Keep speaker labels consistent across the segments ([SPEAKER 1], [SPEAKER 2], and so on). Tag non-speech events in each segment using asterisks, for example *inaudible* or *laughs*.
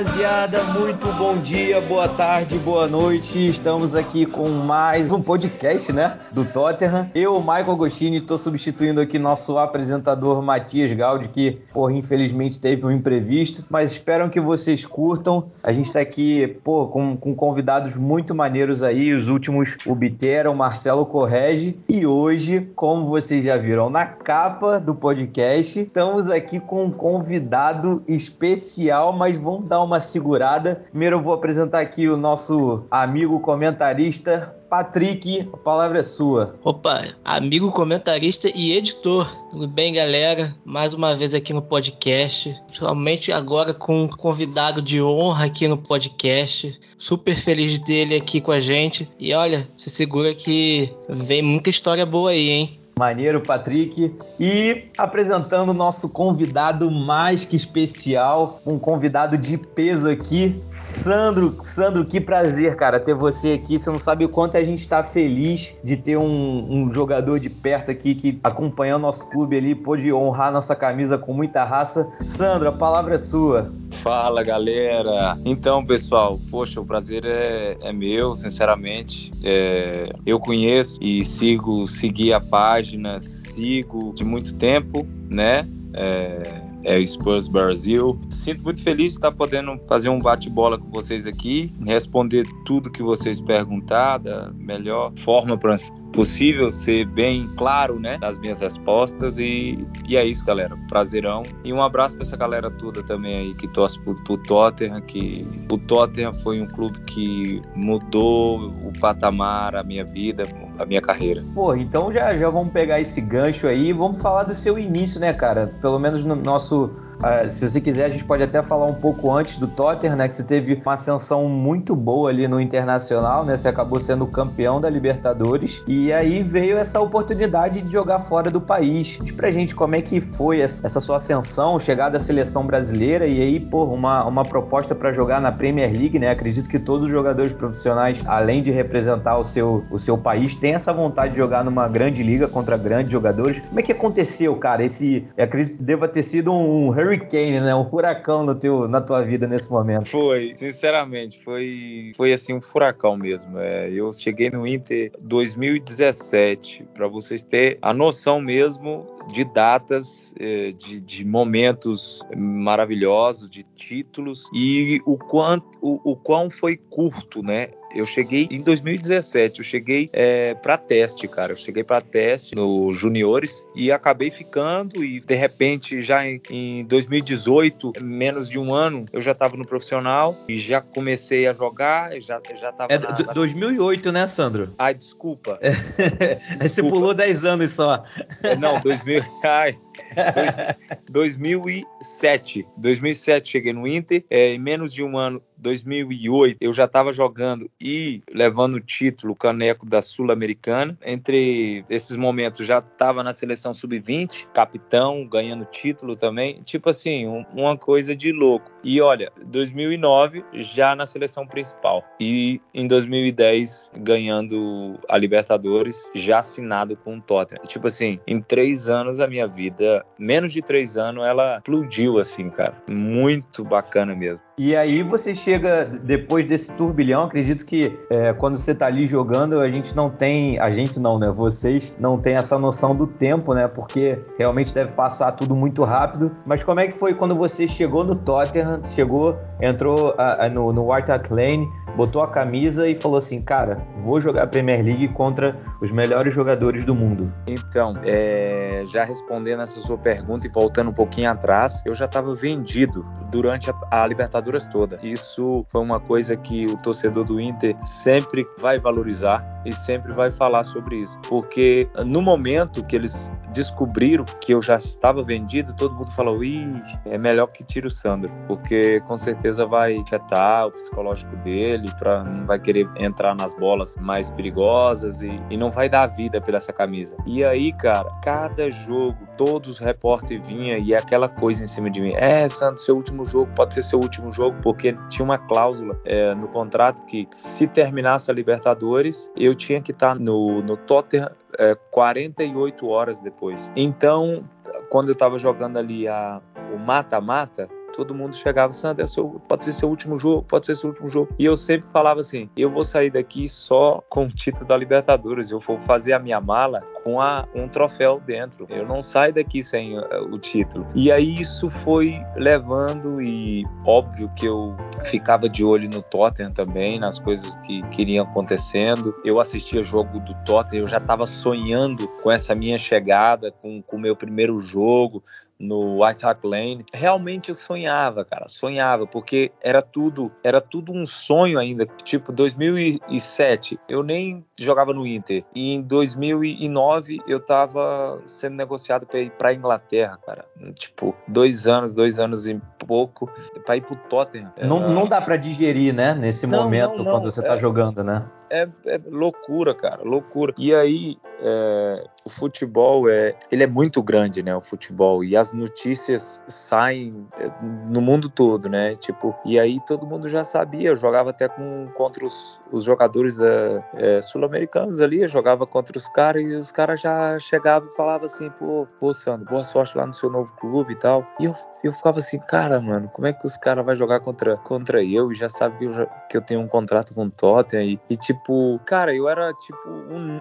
[SPEAKER 1] rapaziada, muito bom dia, boa tarde, boa noite. Estamos aqui com mais um podcast, né, do Tottenham. Eu, Michael Agostini, estou substituindo aqui nosso apresentador Matias Gaudi, que, porra, infelizmente teve um imprevisto, mas espero que vocês curtam. A gente está aqui, pô, com, com convidados muito maneiros aí. Os últimos, o Bitera, o Marcelo Correge. E hoje, como vocês já viram na capa do podcast, estamos aqui com um convidado especial, mas vamos dar uma segurada. Primeiro eu vou apresentar aqui o nosso amigo comentarista, Patrick, a palavra é sua.
[SPEAKER 2] Opa, amigo comentarista e editor. Tudo bem, galera? Mais uma vez aqui no podcast. Principalmente agora com um convidado de honra aqui no podcast. Super feliz dele aqui com a gente. E olha, se segura que vem muita história boa aí, hein?
[SPEAKER 1] Maneiro, Patrick. E apresentando o nosso convidado mais que especial, um convidado de peso aqui, Sandro. Sandro, que prazer, cara, ter você aqui. Você não sabe o quanto a gente está feliz de ter um, um, jogador de perto aqui que acompanhou nosso clube ali, pôde honrar nossa camisa com muita raça. Sandro, a palavra é sua.
[SPEAKER 3] Fala, galera. Então, pessoal, poxa, o prazer é, é meu, sinceramente. É, eu conheço e sigo, segui a página página, sigo de muito tempo, né? É, é o Spurs Brasil. Sinto muito feliz de estar podendo fazer um bate-bola com vocês aqui, responder tudo que vocês perguntaram da melhor forma possível ser bem claro, né, das minhas respostas e, e é isso, galera. Prazerão e um abraço para essa galera toda também aí que torce pro, pro Tottenham, que o Tottenham foi um clube que mudou o patamar, a minha vida, a minha carreira.
[SPEAKER 1] Pô, então já já vamos pegar esse gancho aí, vamos falar do seu início, né, cara? Pelo menos no nosso Uh, se você quiser, a gente pode até falar um pouco antes do Tottenham, né? Que você teve uma ascensão muito boa ali no Internacional, né? Você acabou sendo campeão da Libertadores. E aí veio essa oportunidade de jogar fora do país. Diz pra gente como é que foi essa sua ascensão, chegada à seleção brasileira e aí, pô, uma, uma proposta para jogar na Premier League, né? Acredito que todos os jogadores profissionais, além de representar o seu, o seu país, têm essa vontade de jogar numa grande liga contra grandes jogadores. Como é que aconteceu, cara? Esse, acredito deva ter sido um hurricane, né? Um furacão no teu, na tua vida nesse momento.
[SPEAKER 3] Foi, sinceramente, foi, foi assim um furacão mesmo. É, eu cheguei no Inter 2017, para vocês terem a noção mesmo de datas, é, de, de momentos maravilhosos, de títulos e o quanto o, o quão foi curto, né? Eu cheguei em 2017, eu cheguei é, para teste, cara. Eu cheguei para teste no juniores e acabei ficando e de repente já em, em 2018, menos de um ano, eu já estava no profissional e já comecei a jogar, já já tava
[SPEAKER 1] É na, na... 2008, né, Sandro?
[SPEAKER 3] Ai, desculpa. *laughs*
[SPEAKER 1] desculpa. Você pulou 10 anos só.
[SPEAKER 3] É, não, 2000. *laughs* Ai. 2007. 2007 cheguei no Inter. É, em menos de um ano 2008 eu já estava jogando e levando o título, caneco da Sul-Americana. Entre esses momentos já estava na seleção sub-20, capitão, ganhando título também. Tipo assim, um, uma coisa de louco. E olha, 2009 já na seleção principal. E em 2010 ganhando a Libertadores, já assinado com o Tottenham. Tipo assim, em três anos a minha vida, menos de três anos, ela explodiu assim, cara. Muito bacana mesmo.
[SPEAKER 1] E aí você chega depois desse turbilhão, acredito que é, quando você tá ali jogando, a gente não tem, a gente não, né? Vocês não tem essa noção do tempo, né? Porque realmente deve passar tudo muito rápido. Mas como é que foi quando você chegou no Tottenham, chegou, entrou a, a, no, no Hart Lane, botou a camisa e falou assim, cara, vou jogar a Premier League contra os melhores jogadores do mundo?
[SPEAKER 3] Então, é, já respondendo essa sua pergunta e voltando um pouquinho atrás, eu já estava vendido durante a, a Libertadores toda. Isso foi uma coisa que o torcedor do Inter sempre vai valorizar e sempre vai falar sobre isso, porque no momento que eles descobriram que eu já estava vendido, todo mundo falou: Ih, é melhor que tire o Sandro, porque com certeza vai afetar o psicológico dele, pra, não vai querer entrar nas bolas mais perigosas e, e não vai dar vida pela essa camisa. E aí, cara, cada jogo, todos os repórteres vinham e aquela coisa em cima de mim: É, Sandro, seu último jogo pode ser seu último jogo, porque tinha uma cláusula é, no contrato que se terminasse a Libertadores, eu tinha que estar no, no Tottenham é, 48 horas depois. Então, quando eu estava jogando ali a, o mata-mata, todo mundo chegava, Sandro, é pode ser seu último jogo, pode ser seu último jogo. E eu sempre falava assim: eu vou sair daqui só com o título da Libertadores, eu vou fazer a minha mala com a, um troféu dentro. Eu não saio daqui sem uh, o título. E aí isso foi levando e óbvio que eu ficava de olho no Tottenham também, nas coisas que queriam acontecendo. Eu assistia jogo do Tottenham, eu já estava sonhando com essa minha chegada, com o meu primeiro jogo, no White Hart Lane. Realmente eu sonhava, cara, sonhava, porque era tudo, era tudo um sonho ainda. Tipo, 2007, eu nem jogava no Inter. E em 2009 eu tava sendo negociado para ir para Inglaterra, cara. Tipo, dois anos, dois anos e pouco para ir pro Tottenham.
[SPEAKER 1] Não, não dá para digerir, né? Nesse não, momento não, não. quando você tá é, jogando, né?
[SPEAKER 3] É, é, loucura, cara, loucura. E aí, é, o futebol é, ele é muito grande, né? O futebol e as notícias saem é, no mundo todo, né? Tipo, e aí todo mundo já sabia. Eu jogava até com contra os, os jogadores da é, sul-americanos ali, eu jogava contra os caras e os caras já chegavam e falavam assim, pô, pô, Sandro, boa sorte lá no seu novo clube e tal. E eu, eu ficava assim, cara, mano, como é que os caras vão jogar contra, contra eu? E já sabe que eu, já, que eu tenho um contrato com o Tottenham e, e tipo, cara, eu era tipo um,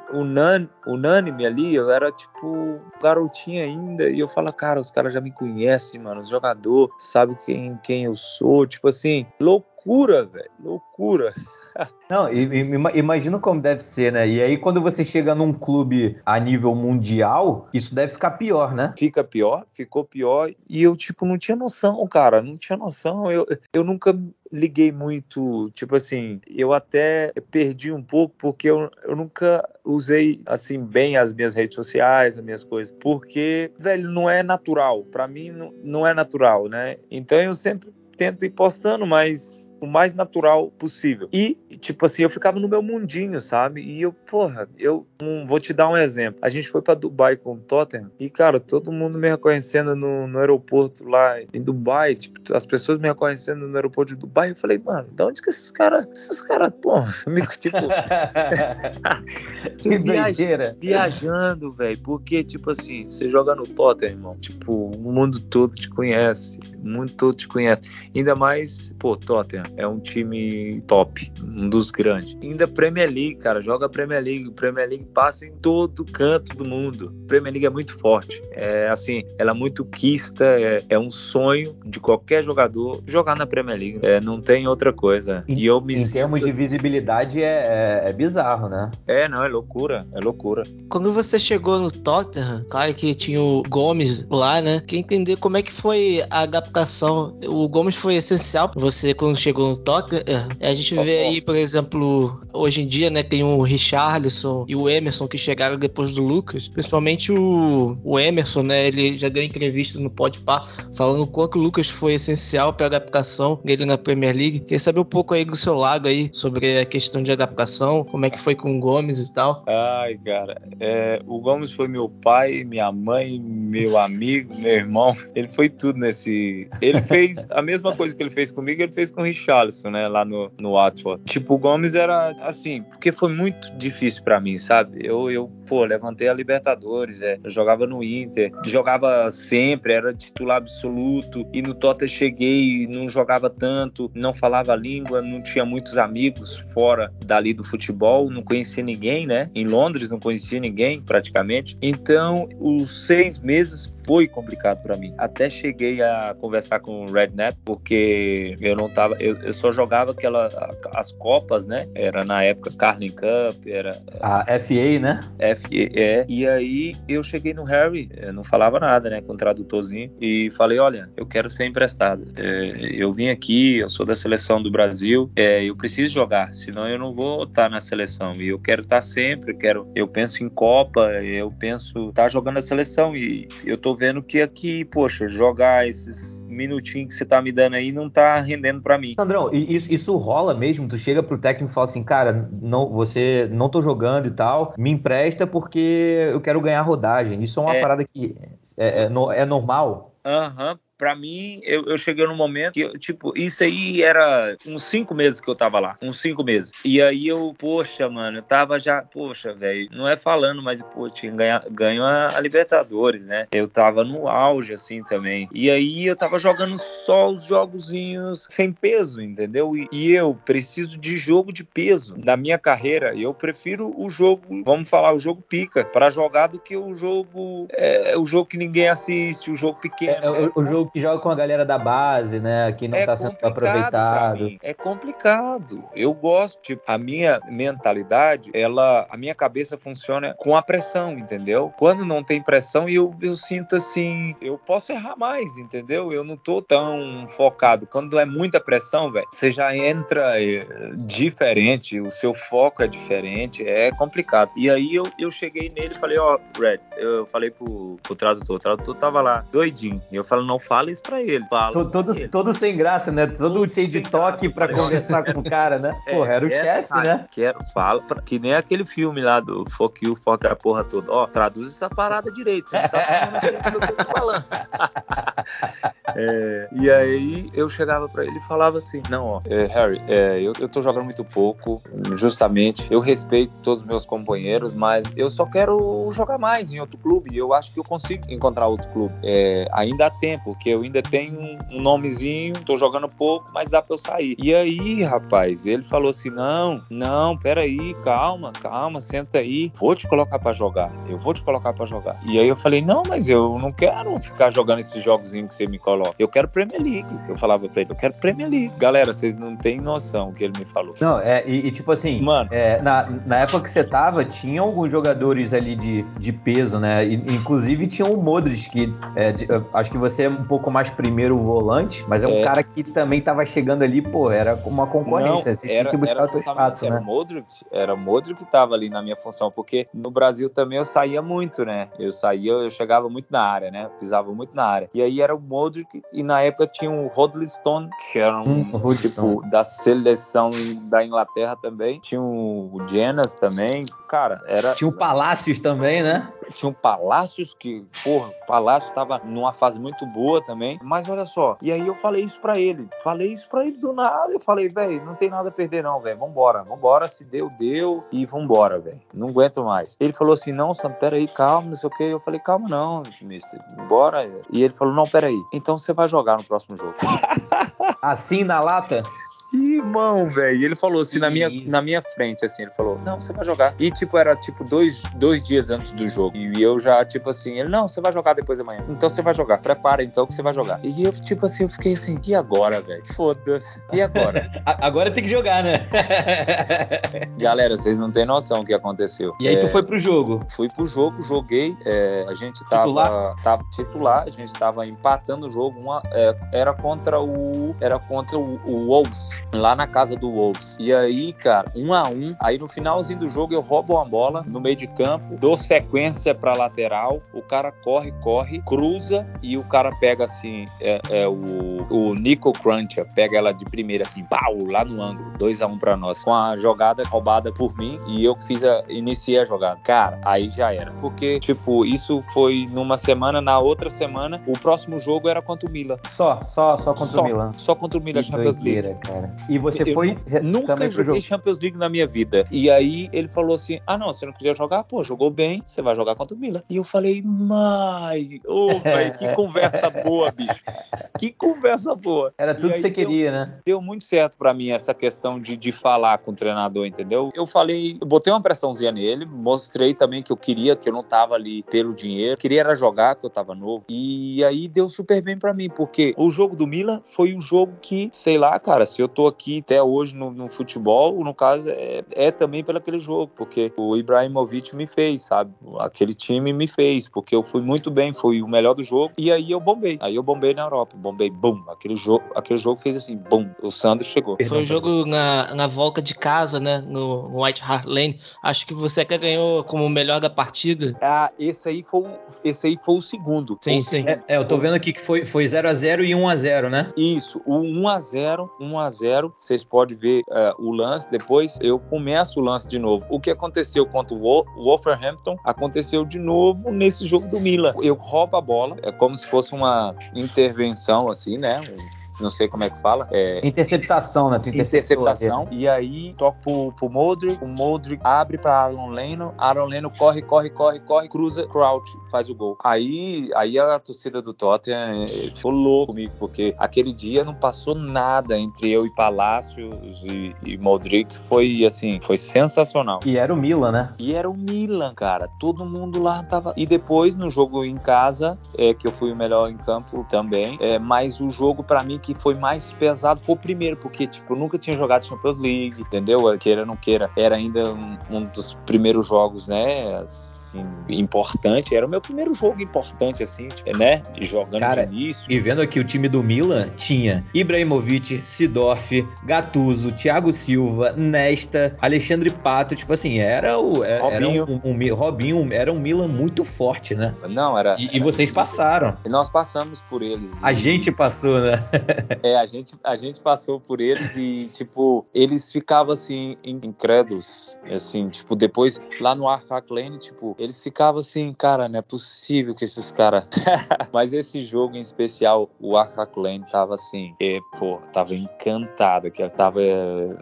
[SPEAKER 3] unânime ali, eu era tipo garotinho ainda. E eu falo, cara, os caras já me conhecem, mano, os jogadores sabem quem, quem eu sou, tipo assim, loucura, velho, loucura.
[SPEAKER 1] Não, imagina como deve ser, né? E aí, quando você chega num clube a nível mundial, isso deve ficar pior, né?
[SPEAKER 3] Fica pior, ficou pior. E eu, tipo, não tinha noção, cara. Não tinha noção. Eu, eu nunca liguei muito, tipo assim, eu até perdi um pouco porque eu, eu nunca usei assim bem as minhas redes sociais, as minhas coisas, porque, velho, não é natural, para mim não, não é natural, né? Então eu sempre tento ir postando, mas o mais natural possível. E, tipo assim, eu ficava no meu mundinho, sabe? E eu, porra, eu um, vou te dar um exemplo. A gente foi para Dubai com o Tottenham e, cara, todo mundo me reconhecendo no, no aeroporto lá em Dubai, tipo, as pessoas me reconhecendo no aeroporto de Dubai. Eu falei, mano, de onde que esses caras, esses caras, *laughs* porra, me, tipo. *laughs*
[SPEAKER 1] que doideira.
[SPEAKER 3] Viajando, velho, porque, tipo assim, você joga no Tottenham, irmão, tipo, o mundo todo te conhece, o mundo todo te conhece. Ainda mais, pô, Tottenham é um time top, um dos grandes. Ainda Premier League, cara, joga Premier League. Premier League passa em todo canto do mundo. Premier League é muito forte. É assim, ela é muito quista, é, é um sonho de qualquer jogador jogar na Premier League. É, não tem outra coisa.
[SPEAKER 1] E eu me em termos de visibilidade é, é, é, bizarro, né?
[SPEAKER 3] É, não, é loucura, é loucura.
[SPEAKER 2] Quando você chegou no Tottenham, claro que tinha o Gomes lá, né? Quer entender como é que foi a adaptação. O Gomes foi essencial. Você quando chegou no Tottenham, é, a gente vê aí, por exemplo, hoje em dia, né, tem o Richarlison e o Emerson que chegaram depois do Lucas, principalmente o, o Emerson, né, ele já deu entrevista no Podpah falando o quanto o Lucas foi essencial para a adaptação dele na Premier League. Queria saber um pouco aí do seu lado aí sobre a questão de adaptação, como é que foi com o Gomes e tal.
[SPEAKER 3] Ai, cara, é, o Gomes foi meu pai, minha mãe, meu amigo, meu irmão, ele foi tudo nesse... Ele fez a mesma coisa que ele fez comigo, ele fez com o Richarlison né, lá no, no Watford. Tipo, o Gomes era assim, porque foi muito difícil para mim, sabe? Eu, eu, pô, levantei a Libertadores, é, eu jogava no Inter, jogava sempre, era titular absoluto, e no Tottenham cheguei, não jogava tanto, não falava a língua, não tinha muitos amigos fora dali do futebol, não conhecia ninguém, né? Em Londres não conhecia ninguém, praticamente. Então, os seis meses foi complicado para mim. Até cheguei a conversar com o Redknapp, porque eu não tava, eu, eu, só jogava aquela as copas, né? Era na época Carling Cup, era
[SPEAKER 1] a FA, né?
[SPEAKER 3] FA, é. E aí eu cheguei no Harry, não falava nada, né, com o tradutorzinho e falei, olha, eu quero ser emprestado. É, eu vim aqui, eu sou da seleção do Brasil, é, eu preciso jogar, senão eu não vou estar na seleção. E eu quero estar sempre, quero, eu penso em Copa, eu penso estar jogando a seleção e eu tô vendo que aqui, poxa, jogar esses minutinhos que você tá me dando aí não tá rendendo para mim.
[SPEAKER 1] Sandrão, isso, isso rola mesmo? Tu chega pro técnico e fala assim, cara, não, você não tô jogando e tal, me empresta porque eu quero ganhar rodagem. Isso é uma é. parada que é, é, é normal?
[SPEAKER 3] Aham. Uhum Pra mim, eu, eu cheguei num momento que, tipo, isso aí era uns cinco meses que eu tava lá. Uns cinco meses. E aí eu, poxa, mano, eu tava já, poxa, velho, não é falando, mas, pô, tinha ganha, ganho a, a, Libertadores, né? Eu tava no auge, assim, também. E aí eu tava jogando só os jogozinhos sem peso, entendeu? E, e eu preciso de jogo de peso. Na minha carreira, eu prefiro o jogo, vamos falar, o jogo pica, para jogar do que o jogo, é, o jogo que ninguém assiste, o jogo pequeno.
[SPEAKER 1] É, é, o, o, jogo que joga com a galera da base, né? Que não é tá sendo aproveitado.
[SPEAKER 3] É complicado. Eu gosto, tipo, a minha mentalidade, ela, a minha cabeça funciona com a pressão, entendeu? Quando não tem pressão, eu, eu sinto assim, eu posso errar mais, entendeu? Eu não tô tão focado. Quando é muita pressão, velho, você já entra eh, diferente, o seu foco é diferente, é complicado. E aí eu, eu cheguei nele e falei, ó, oh, Red, eu falei pro, pro tradutor, o tradutor tava lá, doidinho. E eu falei, não fala isso pra ele. Fala
[SPEAKER 1] todo, todo, todo sem graça, né? Todo, cheio de toque pra conversar com o cara, né? *laughs* É, Porra, era o chefe, né?
[SPEAKER 3] Quero, fala, pra, que nem aquele filme lá do Fuck You, Fuck a porra toda. Ó, traduz essa parada direito. Você não tá falando que eu tô falando. *laughs* é, e aí eu chegava pra ele e falava assim: Não, ó, é, Harry, é, eu, eu tô jogando muito pouco, justamente. Eu respeito todos os meus companheiros, mas eu só quero jogar mais em outro clube. E eu acho que eu consigo encontrar outro clube. É, ainda há tempo, que eu ainda tenho um nomezinho, tô jogando pouco, mas dá pra eu sair. E aí, rapaz, ele falou assim: Não, não, peraí, calma, calma, senta aí. Vou te colocar para jogar. Eu vou te colocar para jogar. E aí eu falei: Não, mas eu não quero ficar jogando esses jogozinhos que você me coloca. Eu quero Premier League. Eu falava pra ele: Eu quero Premier League. Galera, vocês não têm noção o que ele me falou.
[SPEAKER 1] Não, é, e, e tipo assim, mano, é, na, na época que você tava, tinha alguns jogadores ali de, de peso, né? E, inclusive tinha o Modric, que é, de, acho que você é um pouco mais primeiro volante, mas é um é. cara que também tava chegando ali, pô, era uma concorrência. Não, você
[SPEAKER 3] era, tinha que buscar o teu espaço, né? Era Modric, era Modric que tava ali na minha função, porque no Brasil também eu saía muito, né? Eu saía, eu chegava muito na área, né? Pisava muito na área. E aí era o Modric e na época tinha o Rodlistone, que era um hum, tipo da seleção da Inglaterra também. Tinha o Jenas também. Cara, era.
[SPEAKER 1] Tinha o Palácios também, né?
[SPEAKER 3] Tinha o Palácios, que, porra, o Palácio tava numa fase muito boa também. Mas olha só, e aí eu falei isso pra ele. Falei isso pra ele do nada. Eu falei, velho, não tem nada a perder, não, velho. Vambora, vambora. Se deu, deu. E vambora, velho. Não aguento mais. Ele falou assim: não, Sam, peraí, calma, não sei o quê. Eu falei, calma, não, mister. Bora. E ele falou: não, peraí. Então você vai jogar no próximo jogo. *laughs*
[SPEAKER 1] assim na lata?
[SPEAKER 3] Irmão, velho. Ele falou assim na minha, na minha frente, assim, ele falou, não, você vai jogar. E, tipo, era, tipo, dois, dois dias antes do jogo. E eu já, tipo assim, ele, não, você vai jogar depois da manhã. Então você vai jogar. Prepara, então, que você vai jogar. E eu, tipo assim, eu fiquei assim, e agora, velho? Foda-se. E agora? *laughs*
[SPEAKER 1] agora tem que jogar, né? *laughs*
[SPEAKER 3] Galera, vocês não têm noção o que aconteceu.
[SPEAKER 1] E aí é, tu foi pro jogo?
[SPEAKER 3] Fui pro jogo, joguei. É, a gente tava titular? tava titular, a gente tava empatando o jogo. Uma, é, era contra o. Era contra o, o Wolves lá na casa do Wolves. E aí, cara, um a um. Aí no finalzinho do jogo eu roubo uma bola no meio de campo, dou sequência pra lateral, o cara corre, corre, cruza e o cara pega assim, é, é o, o Nico Cruncher, pega ela de primeira assim, pau, lá no ângulo, 2 a 1 um pra nós. Com a jogada roubada por mim e eu que fiz a, iniciei a jogada. Cara, aí já era. Porque, tipo, isso foi numa semana, na outra semana, o próximo jogo era contra o Milan.
[SPEAKER 1] Só, só, só contra só, o Milan.
[SPEAKER 3] Só contra o Milan Champions League.
[SPEAKER 1] cara. E você eu foi
[SPEAKER 3] nunca joguei Champions League na minha vida. E aí ele falou assim: "Ah, não, você não queria jogar? Pô, jogou bem, você vai jogar contra o Milan". E eu falei: "Mai, ô, oh, que *laughs* conversa boa, bicho. Que conversa boa".
[SPEAKER 1] Era tudo que você queria, né?
[SPEAKER 3] Deu muito certo para mim essa questão de, de falar com o treinador, entendeu? Eu falei, eu botei uma pressãozinha nele, mostrei também que eu queria, que eu não tava ali pelo dinheiro, queria era jogar, que eu tava novo. E aí deu super bem para mim, porque o jogo do Milan foi o jogo que, sei lá, cara, se eu tô aqui até hoje no, no futebol, no caso, é, é, também pelo aquele jogo, porque o Ibrahimovic me fez, sabe? Aquele time me fez, porque eu fui muito bem, fui o melhor do jogo, e aí eu bombei. Aí eu bombei na Europa, bombei, bum. Aquele jogo, aquele jogo fez assim, bum. O Sandro chegou.
[SPEAKER 2] Foi um jogo na, na volta de casa, né? No, White Hart Lane. Acho que você que ganhou como o melhor da partida.
[SPEAKER 3] Ah, esse aí foi, esse aí foi o segundo.
[SPEAKER 1] Sim,
[SPEAKER 3] o
[SPEAKER 1] sim. É, é, eu tô vendo aqui que foi 0x0 e 1x0, né?
[SPEAKER 3] Isso, o 1x0, 1x0 0. Vocês podem ver uh, o lance. Depois eu começo o lance de novo. O que aconteceu contra o Wolverhampton aconteceu de novo nesse jogo do Milan. Eu roubo a bola, é como se fosse uma intervenção, assim, né? Não sei como é que fala. É...
[SPEAKER 1] Interceptação, né? Tu
[SPEAKER 3] Interceptação. E aí toca pro, pro Modric, o Modric abre pra Aaron Leno, Aaron Leno corre, corre, corre, corre, cruza, crouch, faz o gol. Aí, aí a torcida do Tottenham eh, ficou louco comigo, porque aquele dia não passou nada entre eu e Palácios e, e Modric, foi assim, foi sensacional.
[SPEAKER 1] E era o Milan, né?
[SPEAKER 3] E era o Milan, cara. Todo mundo lá tava. E depois, no jogo em casa, é que eu fui o melhor em campo também, é, mas o jogo para mim que que foi mais pesado foi o primeiro, porque, tipo, eu nunca tinha jogado Champions League, entendeu? Queira ou não queira, era ainda um, um dos primeiros jogos, né? Assim, importante. Era o meu primeiro jogo importante, assim, né? Jogando
[SPEAKER 1] Cara,
[SPEAKER 3] de início.
[SPEAKER 1] E vendo aqui o time do Milan, tinha Ibrahimovic, Sidorf, Gattuso, Thiago Silva, Nesta, Alexandre Pato, tipo assim, era o... É, era, Robinho. Era um, um, Robinho, era um Milan muito forte, né?
[SPEAKER 3] Não, era...
[SPEAKER 1] E, e vocês passaram.
[SPEAKER 3] E nós passamos por eles.
[SPEAKER 1] A gente passou, né? *laughs*
[SPEAKER 3] é, a gente, a gente passou por eles e, tipo, eles ficavam, assim, incrédulos, assim, tipo, depois, lá no Arcac Lane, tipo, eles ficavam assim, cara, não é possível que esses caras. *laughs* Mas esse jogo em especial, o Arcaculane tava assim, é, pô, tava encantado, que tava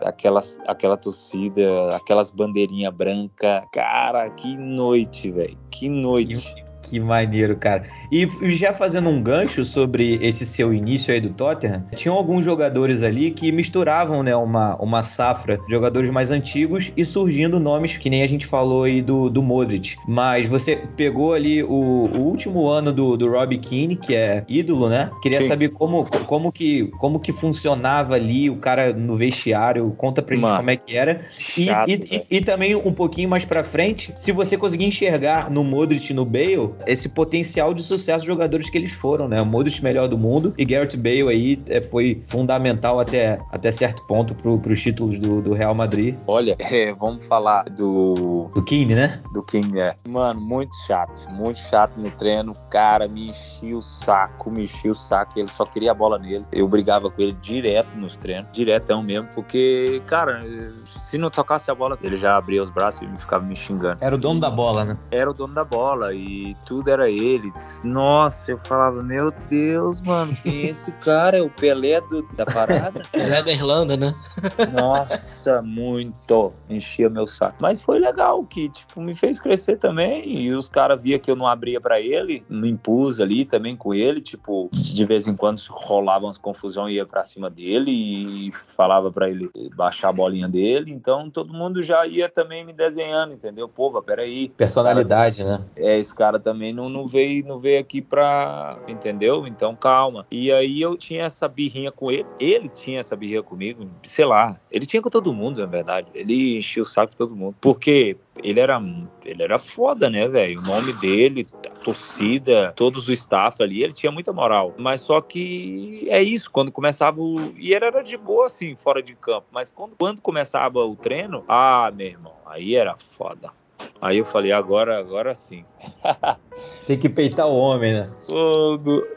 [SPEAKER 3] aquelas, aquela torcida, aquelas bandeirinhas brancas. Cara, que noite, velho. Que noite.
[SPEAKER 1] Que maneiro, cara. E já fazendo um gancho sobre esse seu início aí do Tottenham, tinham alguns jogadores ali que misturavam, né, uma, uma safra de jogadores mais antigos e surgindo nomes que nem a gente falou aí do, do Modric. Mas você pegou ali o, o último ano do, do Robbie Keane, que é ídolo, né? Queria Sim. saber como, como, que, como que funcionava ali o cara no vestiário. Conta pra gente como é que era. E, Chato, e, e, e, também um pouquinho mais pra frente, se você conseguir enxergar no Modric e no Bale esse potencial de sucesso de jogadores que eles foram, né? O Modric melhor do mundo e Garrett Bale aí é, foi fundamental até, até certo ponto pro, pros títulos do, do Real Madrid.
[SPEAKER 3] Olha, *laughs* é, vamos falar do...
[SPEAKER 1] Do Keane, né?
[SPEAKER 3] Do Keane, é. Mano, muito chato. Muito chato no treino. Cara, me enchia o saco, me enchia o saco. Ele só queria a bola nele. Eu brigava com ele direto nos treinos. Diretão mesmo. Porque, cara, se não tocasse a bola, ele já abria os braços e ficava me xingando.
[SPEAKER 1] Era o dono da bola, né?
[SPEAKER 3] Era o dono da bola. E tudo era ele. Nossa, eu falava, meu Deus, mano, quem é esse cara? É o Pelé do, da parada? *laughs*
[SPEAKER 2] Pelé da Irlanda, né?
[SPEAKER 3] Nossa, muito. Enchia meu saco. Mas foi legal, que, tipo, me fez crescer também. E os caras via que eu não abria para ele, me impus ali também com ele. Tipo, de vez em quando rolavam as confusões, ia para cima dele e falava para ele baixar a bolinha dele. Então todo mundo já ia também me desenhando, entendeu? Pô, peraí.
[SPEAKER 1] Personalidade, cara, né?
[SPEAKER 3] É, esse cara também não, não, veio, não veio aqui pra. Entendeu? Então calma. E aí eu tinha essa birrinha com ele. Ele tinha essa birrinha comigo, sei lá. Ele tinha com todo mundo, na verdade. Ele enchia o saco de todo mundo. Porque ele era, ele era foda, né, velho? O nome dele, a torcida, todos o staff ali, ele tinha muita moral. Mas só que é isso, quando começava o. E ele era de boa, assim, fora de campo. Mas quando, quando começava o treino, ah, meu irmão, aí era foda. Aí eu falei, agora, agora sim. *laughs*
[SPEAKER 1] Tem que peitar o homem, né?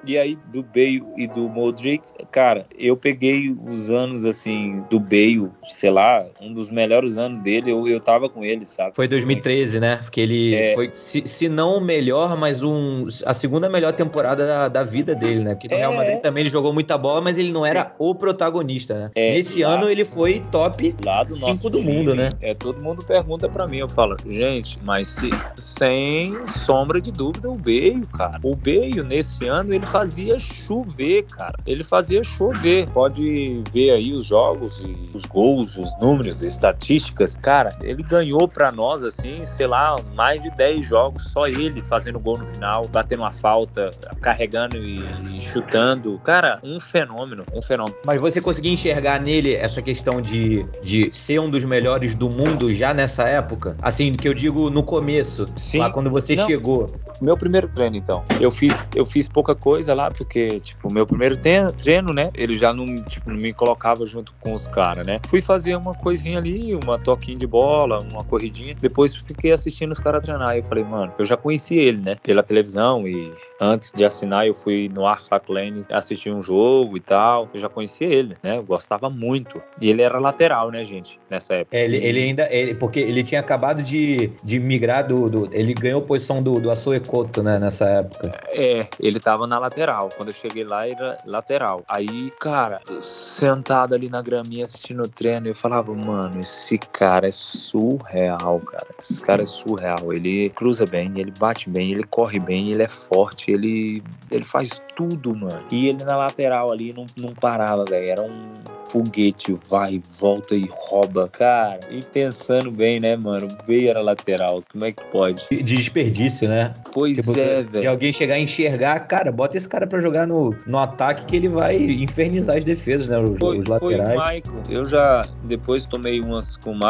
[SPEAKER 3] E aí, do Bale e do Modric, cara, eu peguei os anos, assim, do Bale, sei lá, um dos melhores anos dele, eu, eu tava com ele, sabe?
[SPEAKER 1] Foi 2013, né? Porque ele é... foi, se, se não o melhor, mas um, a segunda melhor temporada da, da vida dele, né? Porque no é... Real Madrid também ele jogou muita bola, mas ele não Sim. era o protagonista, né? É, Nesse lá, ano ele foi top 5 do time, mundo, né?
[SPEAKER 3] É, todo mundo pergunta pra mim, eu falo, gente, mas se, sem sombra de dúvida, o Beio, cara. O Beio, nesse ano, ele fazia chover, cara. Ele fazia chover. Pode ver aí os jogos e os gols, os números, estatísticas. Cara, ele ganhou pra nós, assim, sei lá, mais de 10 jogos, só ele fazendo gol no final, batendo uma falta, carregando e, e chutando. Cara, um fenômeno, um fenômeno.
[SPEAKER 1] Mas você conseguia enxergar nele essa questão de, de ser um dos melhores do mundo já nessa época? Assim, que eu digo digo no começo, Sim. lá quando você Não. chegou.
[SPEAKER 3] Meu primeiro treino, então. Eu fiz, eu fiz pouca coisa lá, porque, tipo, meu primeiro treino, né? Ele já não, tipo, me colocava junto com os caras, né? Fui fazer uma coisinha ali, uma toquinha de bola, uma corridinha. Depois fiquei assistindo os caras treinar. E eu falei, mano, eu já conheci ele, né? Pela televisão. E antes de assinar, eu fui no Arfak Lane assistir um jogo e tal. Eu já conhecia ele, né? Eu gostava muito. E ele era lateral, né, gente? Nessa época.
[SPEAKER 1] É, ele, ele ainda. Ele, porque ele tinha acabado de, de migrar do, do. ele ganhou posição do, do Açoeco Couto, né, nessa época.
[SPEAKER 3] É, ele tava na lateral. Quando eu cheguei lá, era lateral. Aí, cara, sentado ali na graminha assistindo o treino, eu falava, mano, esse cara é surreal, cara. Esse cara é surreal. Ele cruza bem, ele bate bem, ele corre bem, ele é forte, ele, ele faz tudo, mano. E ele na lateral ali não, não parava, velho. Era um foguete vai, volta e rouba. Cara, e pensando bem, né, mano? Veio era lateral. Como é que pode?
[SPEAKER 1] De desperdício, né?
[SPEAKER 3] Pois tipo, é, velho.
[SPEAKER 1] De alguém chegar a enxergar, cara, bota esse cara pra jogar no, no ataque que ele vai infernizar as defesas, né? Os, foi, os laterais. Foi o
[SPEAKER 3] Michael. Eu já, depois tomei umas com o.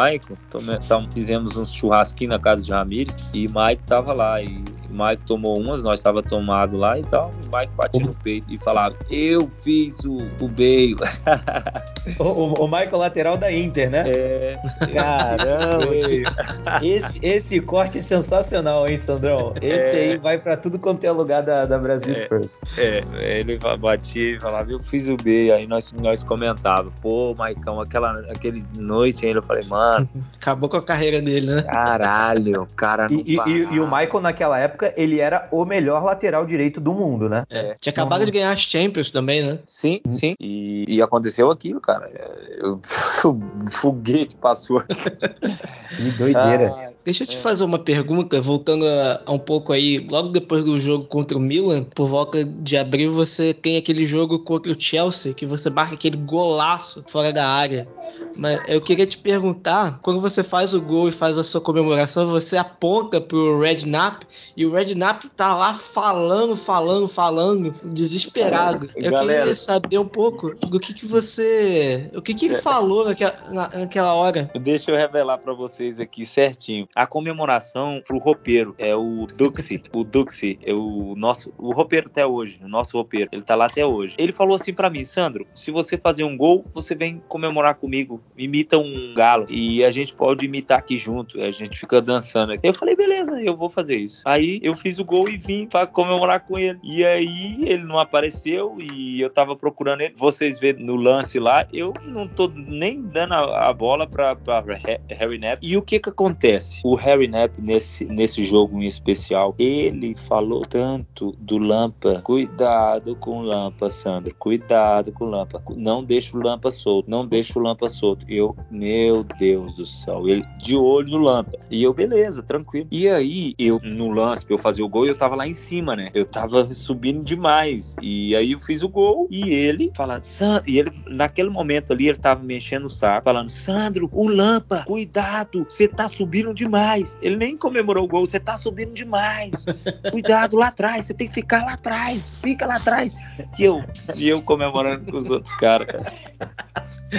[SPEAKER 3] Tomei, então, fizemos uns churrasquinhos na casa de Ramires e o Michael tava lá. E o Mike tomou umas, nós estava tomado lá e tal. O Mike batia no peito e falava: Eu fiz o, o beio. *laughs*
[SPEAKER 1] o, o, o Michael lateral da Inter, né?
[SPEAKER 3] É.
[SPEAKER 1] Caramba! esse, esse corte é sensacional, hein, Sandrão? Esse é. aí vai para tudo quanto é lugar da, da Brasil
[SPEAKER 3] é.
[SPEAKER 1] Spurs.
[SPEAKER 3] É, ele batia e falava: Eu fiz o beio. Aí nós, nós comentávamos: Pô, Maicão, aquela, aquele noite ainda. Eu falei: Mano.
[SPEAKER 2] Acabou com a carreira dele, né?
[SPEAKER 3] Caralho, o cara.
[SPEAKER 1] E, e, e, o Michael naquela época época, ele era o melhor lateral direito do mundo, né?
[SPEAKER 2] É. Tinha acabado uhum. de ganhar as Champions também, né?
[SPEAKER 3] Sim, sim. E, e aconteceu aquilo, cara. *laughs* o foguete passou.
[SPEAKER 1] que doideira. Ah,
[SPEAKER 2] Deixa eu te é. fazer uma pergunta, voltando a, a, um pouco aí, logo depois do jogo contra o Milan, por volta de abril, você tem aquele jogo contra o Chelsea, que você marca aquele golaço fora da área. Mas eu queria te perguntar, quando você faz o gol e faz a sua comemoração, você aponta pro Redknapp e o Redknapp tá lá falando, falando, falando, desesperado. Eu Galera. queria saber um pouco do que que você, o que que ele falou naquela, na, naquela hora.
[SPEAKER 3] Deixa eu revelar para vocês aqui certinho. A comemoração pro roupeiro é o Duxi, *laughs* o Duxi, é o nosso, o roupeiro até hoje, o nosso roupeiro, ele tá lá até hoje. Ele falou assim para mim, Sandro, se você fazer um gol, você vem comemorar comigo, imita um galo e a gente pode imitar aqui junto, a gente fica dançando aqui. Eu falei, beleza, eu vou fazer isso. Aí eu fiz o gol e vim para comemorar com ele. E aí ele não apareceu e eu tava procurando ele. Vocês vê no lance lá, eu não tô nem dando a, a bola para Harry Knapp. E o que que acontece? O Harry Knapp, nesse, nesse jogo em especial, ele falou tanto do Lampa. Cuidado com o Lampa, Sandro. Cuidado com o Lampa. Não deixa o Lampa solto. Não deixa o Lampa solto. Eu, meu Deus do céu. Ele de olho no Lampa. E eu, beleza, tranquilo. E aí, eu, no lance, pra eu fazer o gol, eu tava lá em cima, né? Eu tava subindo demais. E aí eu fiz o gol e ele fala, Sandro. E ele, naquele momento ali, ele tava mexendo o saco, falando, Sandro, o Lampa, cuidado, você tá subindo demais. Ele nem comemorou o gol. Você tá subindo demais. Cuidado lá atrás. Você tem que ficar lá atrás. Fica lá atrás. E eu, e eu comemorando com os outros caras, cara.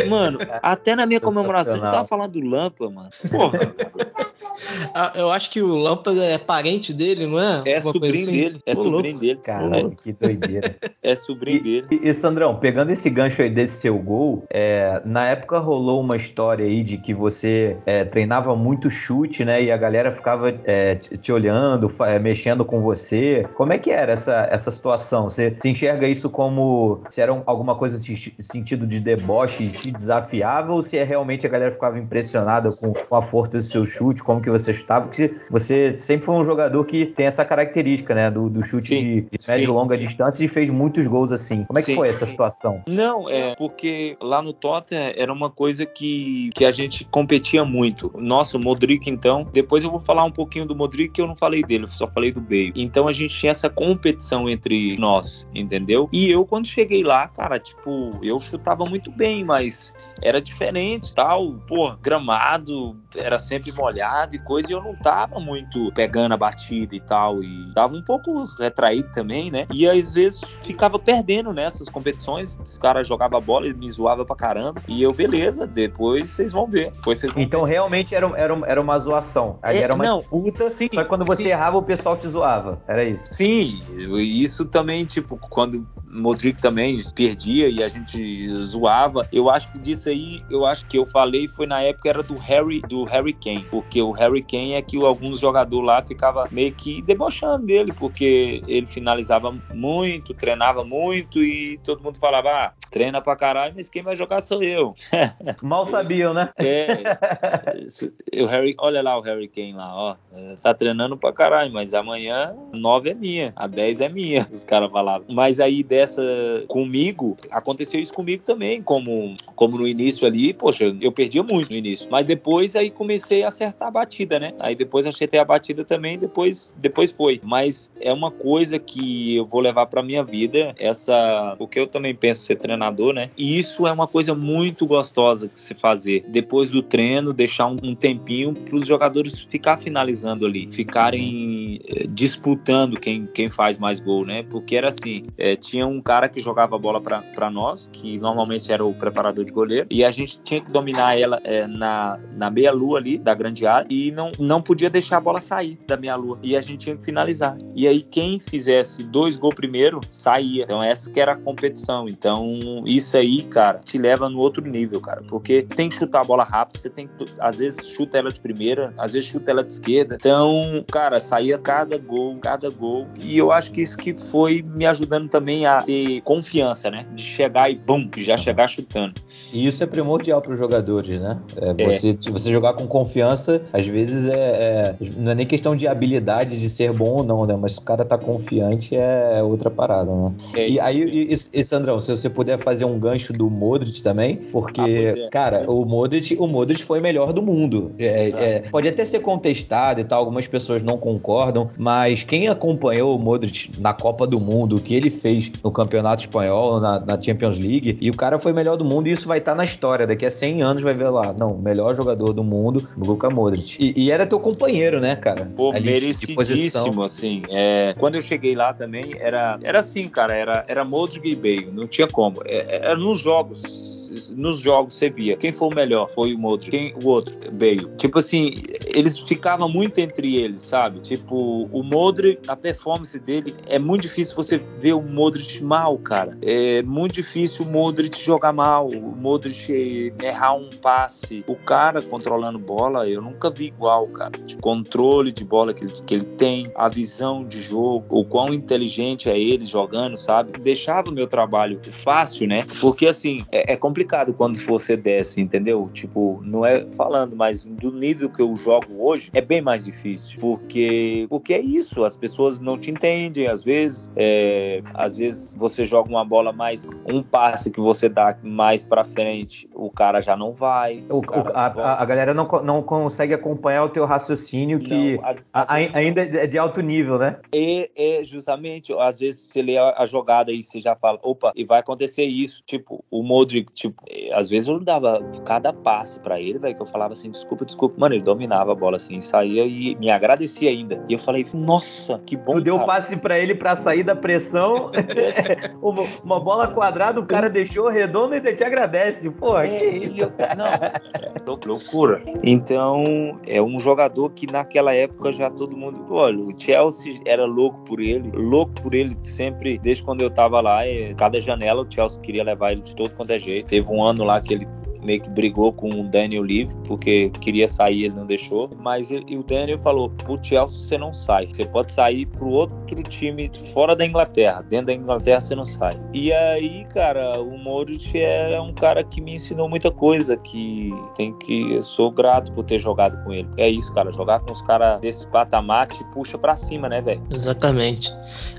[SPEAKER 3] Mano, até na minha comemoração eu tava falando do Lampa, mano. Porra. *laughs* *laughs*
[SPEAKER 2] Ah, eu acho que o Lampa é parente dele, não é?
[SPEAKER 3] É sobrinho assim? dele. É Pô, sobrinho louco. dele.
[SPEAKER 1] Caralho, que doideira. *laughs*
[SPEAKER 3] É sobrinho
[SPEAKER 1] e,
[SPEAKER 3] dele.
[SPEAKER 1] E, e, Sandrão, pegando esse gancho aí desse seu gol, é, na época rolou uma história aí de que você é, treinava muito chute, né? E a galera ficava é, te, olhando, é, mexendo com você. Como é que era essa, essa situação? Você, você enxerga isso como se era alguma coisa de sentido de deboche te desafiava ou se é realmente a galera ficava impressionada com, com a força do seu chute, como que você chutava? Porque você sempre foi um jogador que tem essa característica, né? Do, do chute sim, de, de média e longa sim. distância e fez muitos gols assim. Como é que sim, foi essa situação?
[SPEAKER 3] Não, é porque lá no Tottenham era uma coisa que, que a gente competia muito. Nossa, o Modric, então, depois eu vou falar um pouquinho do Modric, que eu não falei dele, só falei do Bale. Então a gente tinha essa competição entre nós, entendeu? E eu, quando cheguei lá, cara, tipo, eu chutava muito bem, mas era diferente tal. Pô, gramado era sempre molhado e coisa e eu não tava muito pegando a batida e tal. E tava um pouco retraído também, né? E às vezes ficava perdendo nessas competições. Os caras jogavam bola e me zoava pra caramba. E eu, beleza, depois vocês vão ver. Vocês vão
[SPEAKER 1] então
[SPEAKER 3] ver.
[SPEAKER 1] realmente era, era, era uma zoação. Aí é, era uma não, disputa, sim, só que quando você sim. errava, o pessoal te zoava. Era isso.
[SPEAKER 3] Sim, isso também, tipo, quando Modric também perdia e a gente zoava. Eu acho que disso aí, eu acho que eu falei foi na época era do Harry, do Harry Kane, porque o Harry Kane é que alguns jogadores lá ficava meio que debochando dele, porque ele finalizava muito, treinava muito e todo mundo falava: "Ah, treina pra caralho, mas quem vai jogar sou eu". *laughs*
[SPEAKER 1] Mal sabiam, né?
[SPEAKER 3] É. o Harry, olha lá o Harry Kane lá, ó, tá treinando pra caralho, mas amanhã 9 é minha, a 10 é minha, *laughs* os caras falavam. Mas aí dessa comigo, aconteceu isso comigo também, como, como no início ali, poxa, eu perdia muito no início. Mas depois aí comecei a acertar a batida, né? Aí depois acertei a batida também, depois, depois foi. Mas é uma coisa que eu vou levar pra minha vida, essa. Porque eu também penso ser treinador, né? E isso é uma coisa muito gostosa de se fazer. Depois do treino, deixar um, um tempinho pros jogadores ficar finalizando ali, ficarem eh, disputando quem, quem faz mais gol, né? Porque era assim, eh, tinha um cara que jogava a bola para nós, que normalmente era o preparador de goleiro, e a gente tinha que dominar ela é, na, na meia-lua ali da grande área e não, não podia deixar a bola sair da meia-lua. E a gente tinha que finalizar. E aí, quem fizesse dois gols primeiro, saía. Então, essa que era a competição. Então, isso aí, cara, te leva no outro nível, cara, porque tem que chutar a bola rápido, você tem que, às vezes, chuta ela de primeira, às vezes, chuta ela de esquerda. Então, cara, saía cada gol, cada gol. E eu acho que isso que foi me ajudando também a ter confiança, né? De chegar e bum, já chegar chutando.
[SPEAKER 1] E isso é primordial para os jogadores, né? É, você, é. você jogar com confiança, às vezes é, é, não é nem questão de habilidade de ser bom ou não, né? Mas se o cara tá confiante é outra parada, né? É e aí, e, e, Sandrão, se você puder fazer um gancho do Modric também, porque, ah, é. cara, o Modric, o Modric foi melhor do mundo. É, ah. pode até ser contestado e tal, algumas pessoas não concordam, mas quem acompanhou o Modric na Copa do Mundo, o que ele fez no Campeonato Espanhol, na, na, Champions League, e o cara foi melhor do mundo, e isso vai estar tá na história. Daqui a 100 anos vai ver lá, não, melhor jogador do mundo, Luka Modric. E, e era teu companheiro, né, cara?
[SPEAKER 3] Pô, Ali, merecidíssimo, assim. É, quando eu cheguei lá também, era, era assim, cara, era, era Modric e Bale, não tinha como. É, era nos jogos nos jogos você via quem foi o melhor foi o Modric, quem o outro Bale. Tipo assim, eles ficavam muito entre eles, sabe? Tipo, o Modric, a performance dele é muito difícil você ver o Modric mal, cara. É muito difícil o Modric jogar mal, o Modric errar um passe. O cara controlando bola, eu nunca vi igual, cara. De controle de bola que ele, que ele tem, a visão de jogo, o quão inteligente é ele jogando, sabe? Deixava o meu trabalho fácil, né? Porque assim, é, é complicado complicado quando você desce, entendeu? Tipo, não é falando, mas do nível que eu jogo hoje é bem mais difícil, porque porque é isso, as pessoas não te entendem, às vezes, é, às vezes você joga uma bola mais um passe que você dá mais para frente, o cara já não vai.
[SPEAKER 1] O, a, a, a, galera não, não consegue acompanhar o teu raciocínio que não, a, ainda é de alto nível, né?
[SPEAKER 3] É, é justamente, às vezes você lê a, jogada e você já fala, opa, e vai acontecer isso, tipo, o Modric, tipo, às vezes eu dava cada passe para ele, velho, que eu falava assim, desculpa, desculpa. Mano, ele dominava a bola assim, saía e me agradecia ainda. E eu falei, nossa, que bom.
[SPEAKER 1] Tu deu cara. passe para ele para sair da pressão, *laughs* *laughs* uma, uma, bola quadrada, o cara deixou redondo e ainda te agradece. Porra, é, que isso? Eu, não, *laughs*
[SPEAKER 3] loucura. Então, é um jogador que naquela época já todo mundo, olha, o Chelsea era louco por ele, louco por ele sempre, desde quando eu tava lá, é, cada janela o Chelsea queria levar ele de todo quanto é jeito. Teve um ano lá que ele meio que brigou com o Daniel Levy, porque queria sair, ele não deixou. Mas ele, o Daniel falou: pro Chelsea você não sai. Você pode sair pro outro time fora da Inglaterra. Dentro da Inglaterra você não sai. E aí, cara, o Moritz é um cara que me ensinou muita coisa. Que tem que. Eu sou grato por ter jogado com ele. É isso, cara. Jogar com os caras desse patamar te puxa pra cima, né, velho?
[SPEAKER 2] Exatamente.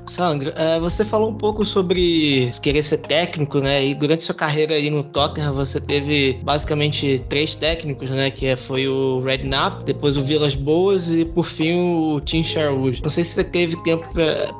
[SPEAKER 2] Sandro, é, você falou um pouco sobre querer ser técnico, né? E durante sua carreira aí no Tottenham você teve basicamente três técnicos, né? Que é, foi o Redknapp, depois o Vilas Boas e por fim o Tim Sherwood. Não sei se você teve tempo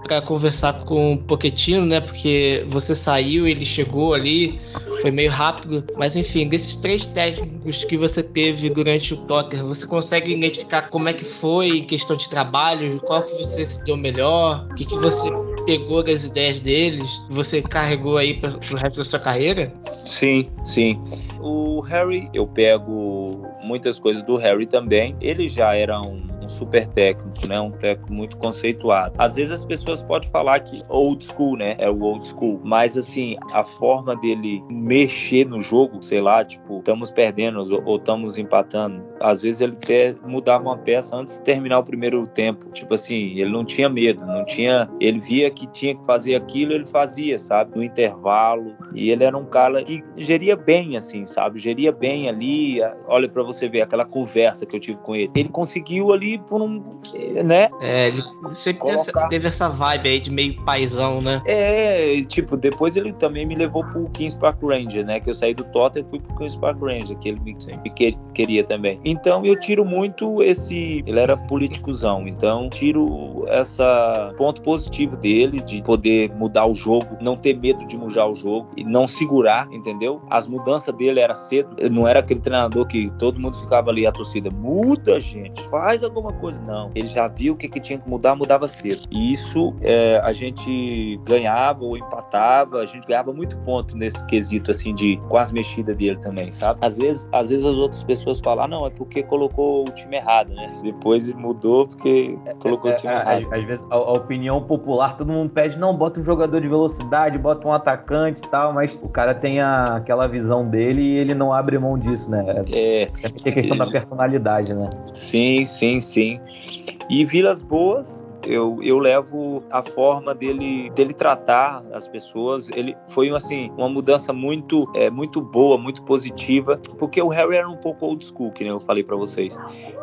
[SPEAKER 2] para conversar com o Pochettino, né? Porque você saiu, ele chegou ali foi meio rápido. Mas enfim, desses três técnicos que você teve durante o Tottenham, você consegue identificar como é que foi em questão de trabalho, qual que você se deu melhor, o que, que você pegou das ideias deles, você carregou aí para o resto da sua carreira?
[SPEAKER 3] Sim, sim. O Harry, eu pego muitas coisas do Harry também. Ele já era um um super técnico, né? Um técnico muito conceituado. Às vezes as pessoas podem falar que old school, né? É o old school, mas assim, a forma dele mexer no jogo, sei lá, tipo, estamos perdendo ou estamos empatando. Às vezes ele até mudava uma peça antes de terminar o primeiro tempo. Tipo assim, ele não tinha medo, não tinha, ele via que tinha que fazer aquilo, ele fazia, sabe? No intervalo. E ele era um cara que geria bem assim, sabe? Geria bem ali. Olha para você ver aquela conversa que eu tive com ele. Ele conseguiu ali por um. né?
[SPEAKER 2] É, ele sempre Colocar... teve essa vibe aí de meio paizão, né?
[SPEAKER 3] É, tipo, depois ele também me levou pro Kings Park Ranger, né? Que eu saí do Tottenham e fui pro Kings Park Ranger, que ele me, me que, queria também. Então eu tiro muito esse. Ele era politicuzão, então tiro essa ponto positivo dele de poder mudar o jogo, não ter medo de mudar o jogo e não segurar, entendeu? As mudanças dele era cedo, não era aquele treinador que todo mundo ficava ali a torcida, muda, gente, faz alguma alguma coisa. Não. Ele já viu o que, que tinha que mudar, mudava cedo. E isso é, a gente ganhava ou empatava, a gente ganhava muito ponto nesse quesito, assim, de quase mexida dele também, sabe? Às vezes, às vezes as outras pessoas falam, ah, não, é porque colocou o time errado, né? *laughs* Depois mudou porque colocou é, o time é, errado.
[SPEAKER 1] Às, vezes a, a, opinião popular, todo mundo pede, não, bota um jogador de velocidade, bota um atacante e tal, mas o cara tem a, aquela visão dele e ele não abre mão disso, né? É. Tem a questão da personalidade, né?
[SPEAKER 3] Sim, sim, sim sim. E Vilas Boas, eu, eu levo a forma dele dele tratar as pessoas. Ele foi assim uma mudança muito é, muito boa, muito positiva, porque o Harry era um pouco old school, que eu falei para vocês.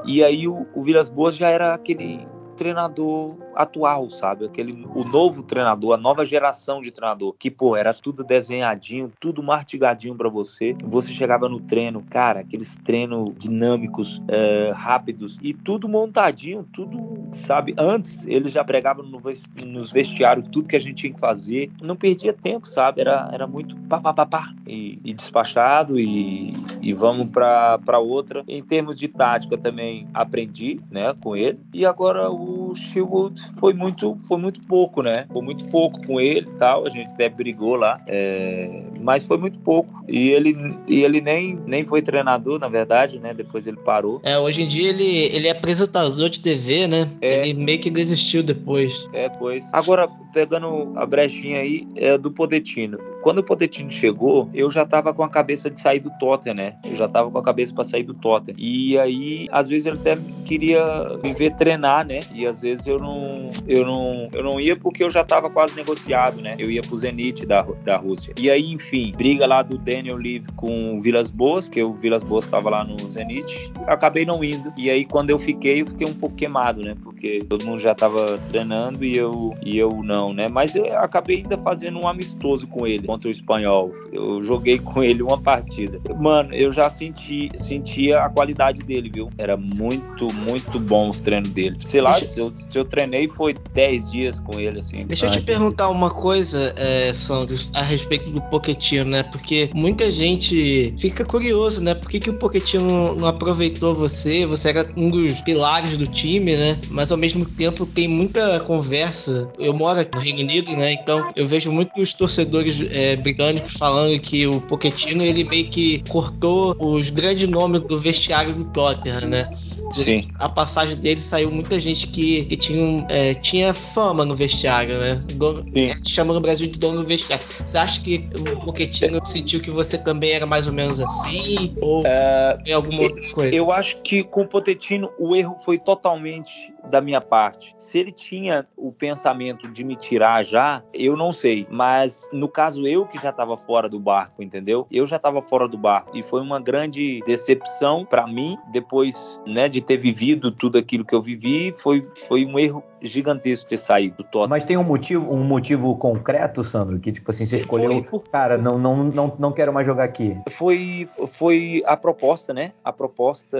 [SPEAKER 3] E aí o, o Vilas Boas já era aquele treinador atual, sabe? Aquele, o novo treinador, a nova geração de treinador, que, pô, era tudo desenhadinho, tudo mastigadinho para você. Você chegava no treino, cara, aqueles treinos dinâmicos, é, rápidos e tudo montadinho, tudo, sabe? Antes eles já pregavam no, nos vestiários tudo que a gente tinha que fazer. Não perdia tempo, sabe? Era, era muito pá, pá, pá, pá e, e despachado e, e vamos para outra. Em termos de tática também aprendi, né, com ele. E agora o o Shield foi muito, foi muito pouco, né? Foi muito pouco com ele e tal. A gente até brigou lá, é... mas foi muito pouco. E ele, e ele nem, nem foi treinador, na verdade, né? Depois ele parou.
[SPEAKER 2] É, hoje em dia ele, ele é apresentador de TV, né? É. Ele meio que desistiu depois.
[SPEAKER 3] É, pois. Agora, pegando a brechinha aí, é do Podetino. Quando o Pochettino chegou, eu já tava com a cabeça de sair do Tottenham, né? Eu já tava com a cabeça para sair do Tottenham. E aí, às vezes ele até queria me ver treinar, né? E às vezes eu não, eu não, eu não ia porque eu já tava quase negociado, né? Eu ia pro Zenit da, da Rússia. E aí, enfim, briga lá do Daniel Levy com o Vilas Boas, que o Vilas Boas tava lá no Zenit. Acabei não indo. E aí, quando eu fiquei, eu fiquei um pouco queimado, né? Porque todo mundo já tava treinando e eu, e eu não, né? Mas eu acabei ainda fazendo um amistoso com ele contra o espanhol. Eu joguei com ele uma partida. Mano, eu já senti sentia a qualidade dele, viu? Era muito, muito bom os treinos dele. Sei lá, se eu, se eu treinei foi 10 dias com ele, assim.
[SPEAKER 2] Deixa eu te perguntar uma coisa, é, Sandro, a respeito do Poquetino, né? Porque muita gente fica curioso, né? Por que, que o Poquetino não aproveitou você? Você era um dos pilares do time, né? Mas ao mesmo tempo tem muita conversa. Eu moro aqui no Reino Unido, né? Então eu vejo muitos torcedores é, é, britânicos falando que o Pochettino ele meio que cortou os grandes nomes do vestiário do Tottenham, né?
[SPEAKER 3] Sim.
[SPEAKER 2] A passagem dele saiu muita gente que, que tinha, é, tinha fama no vestiário, né? Dono, é, se chama no Brasil de dono do vestiário. Você acha que o Pochettino sentiu que você também era mais ou menos assim? Ou é, tem alguma outra coisa?
[SPEAKER 3] Eu acho que com o Pochettino o erro foi totalmente da minha parte. Se ele tinha o pensamento de me tirar já, eu não sei. Mas no caso eu que já estava fora do barco, entendeu? Eu já estava fora do barco e foi uma grande decepção para mim depois, né, de ter vivido tudo aquilo que eu vivi. Foi foi um erro gigantesco ter saído do Tottenham.
[SPEAKER 1] Mas tem um motivo, um motivo concreto, Sandro, que tipo assim, você Sim, escolheu, foi, cara, não, não, não, não quero mais jogar aqui.
[SPEAKER 3] Foi, foi a proposta, né? A proposta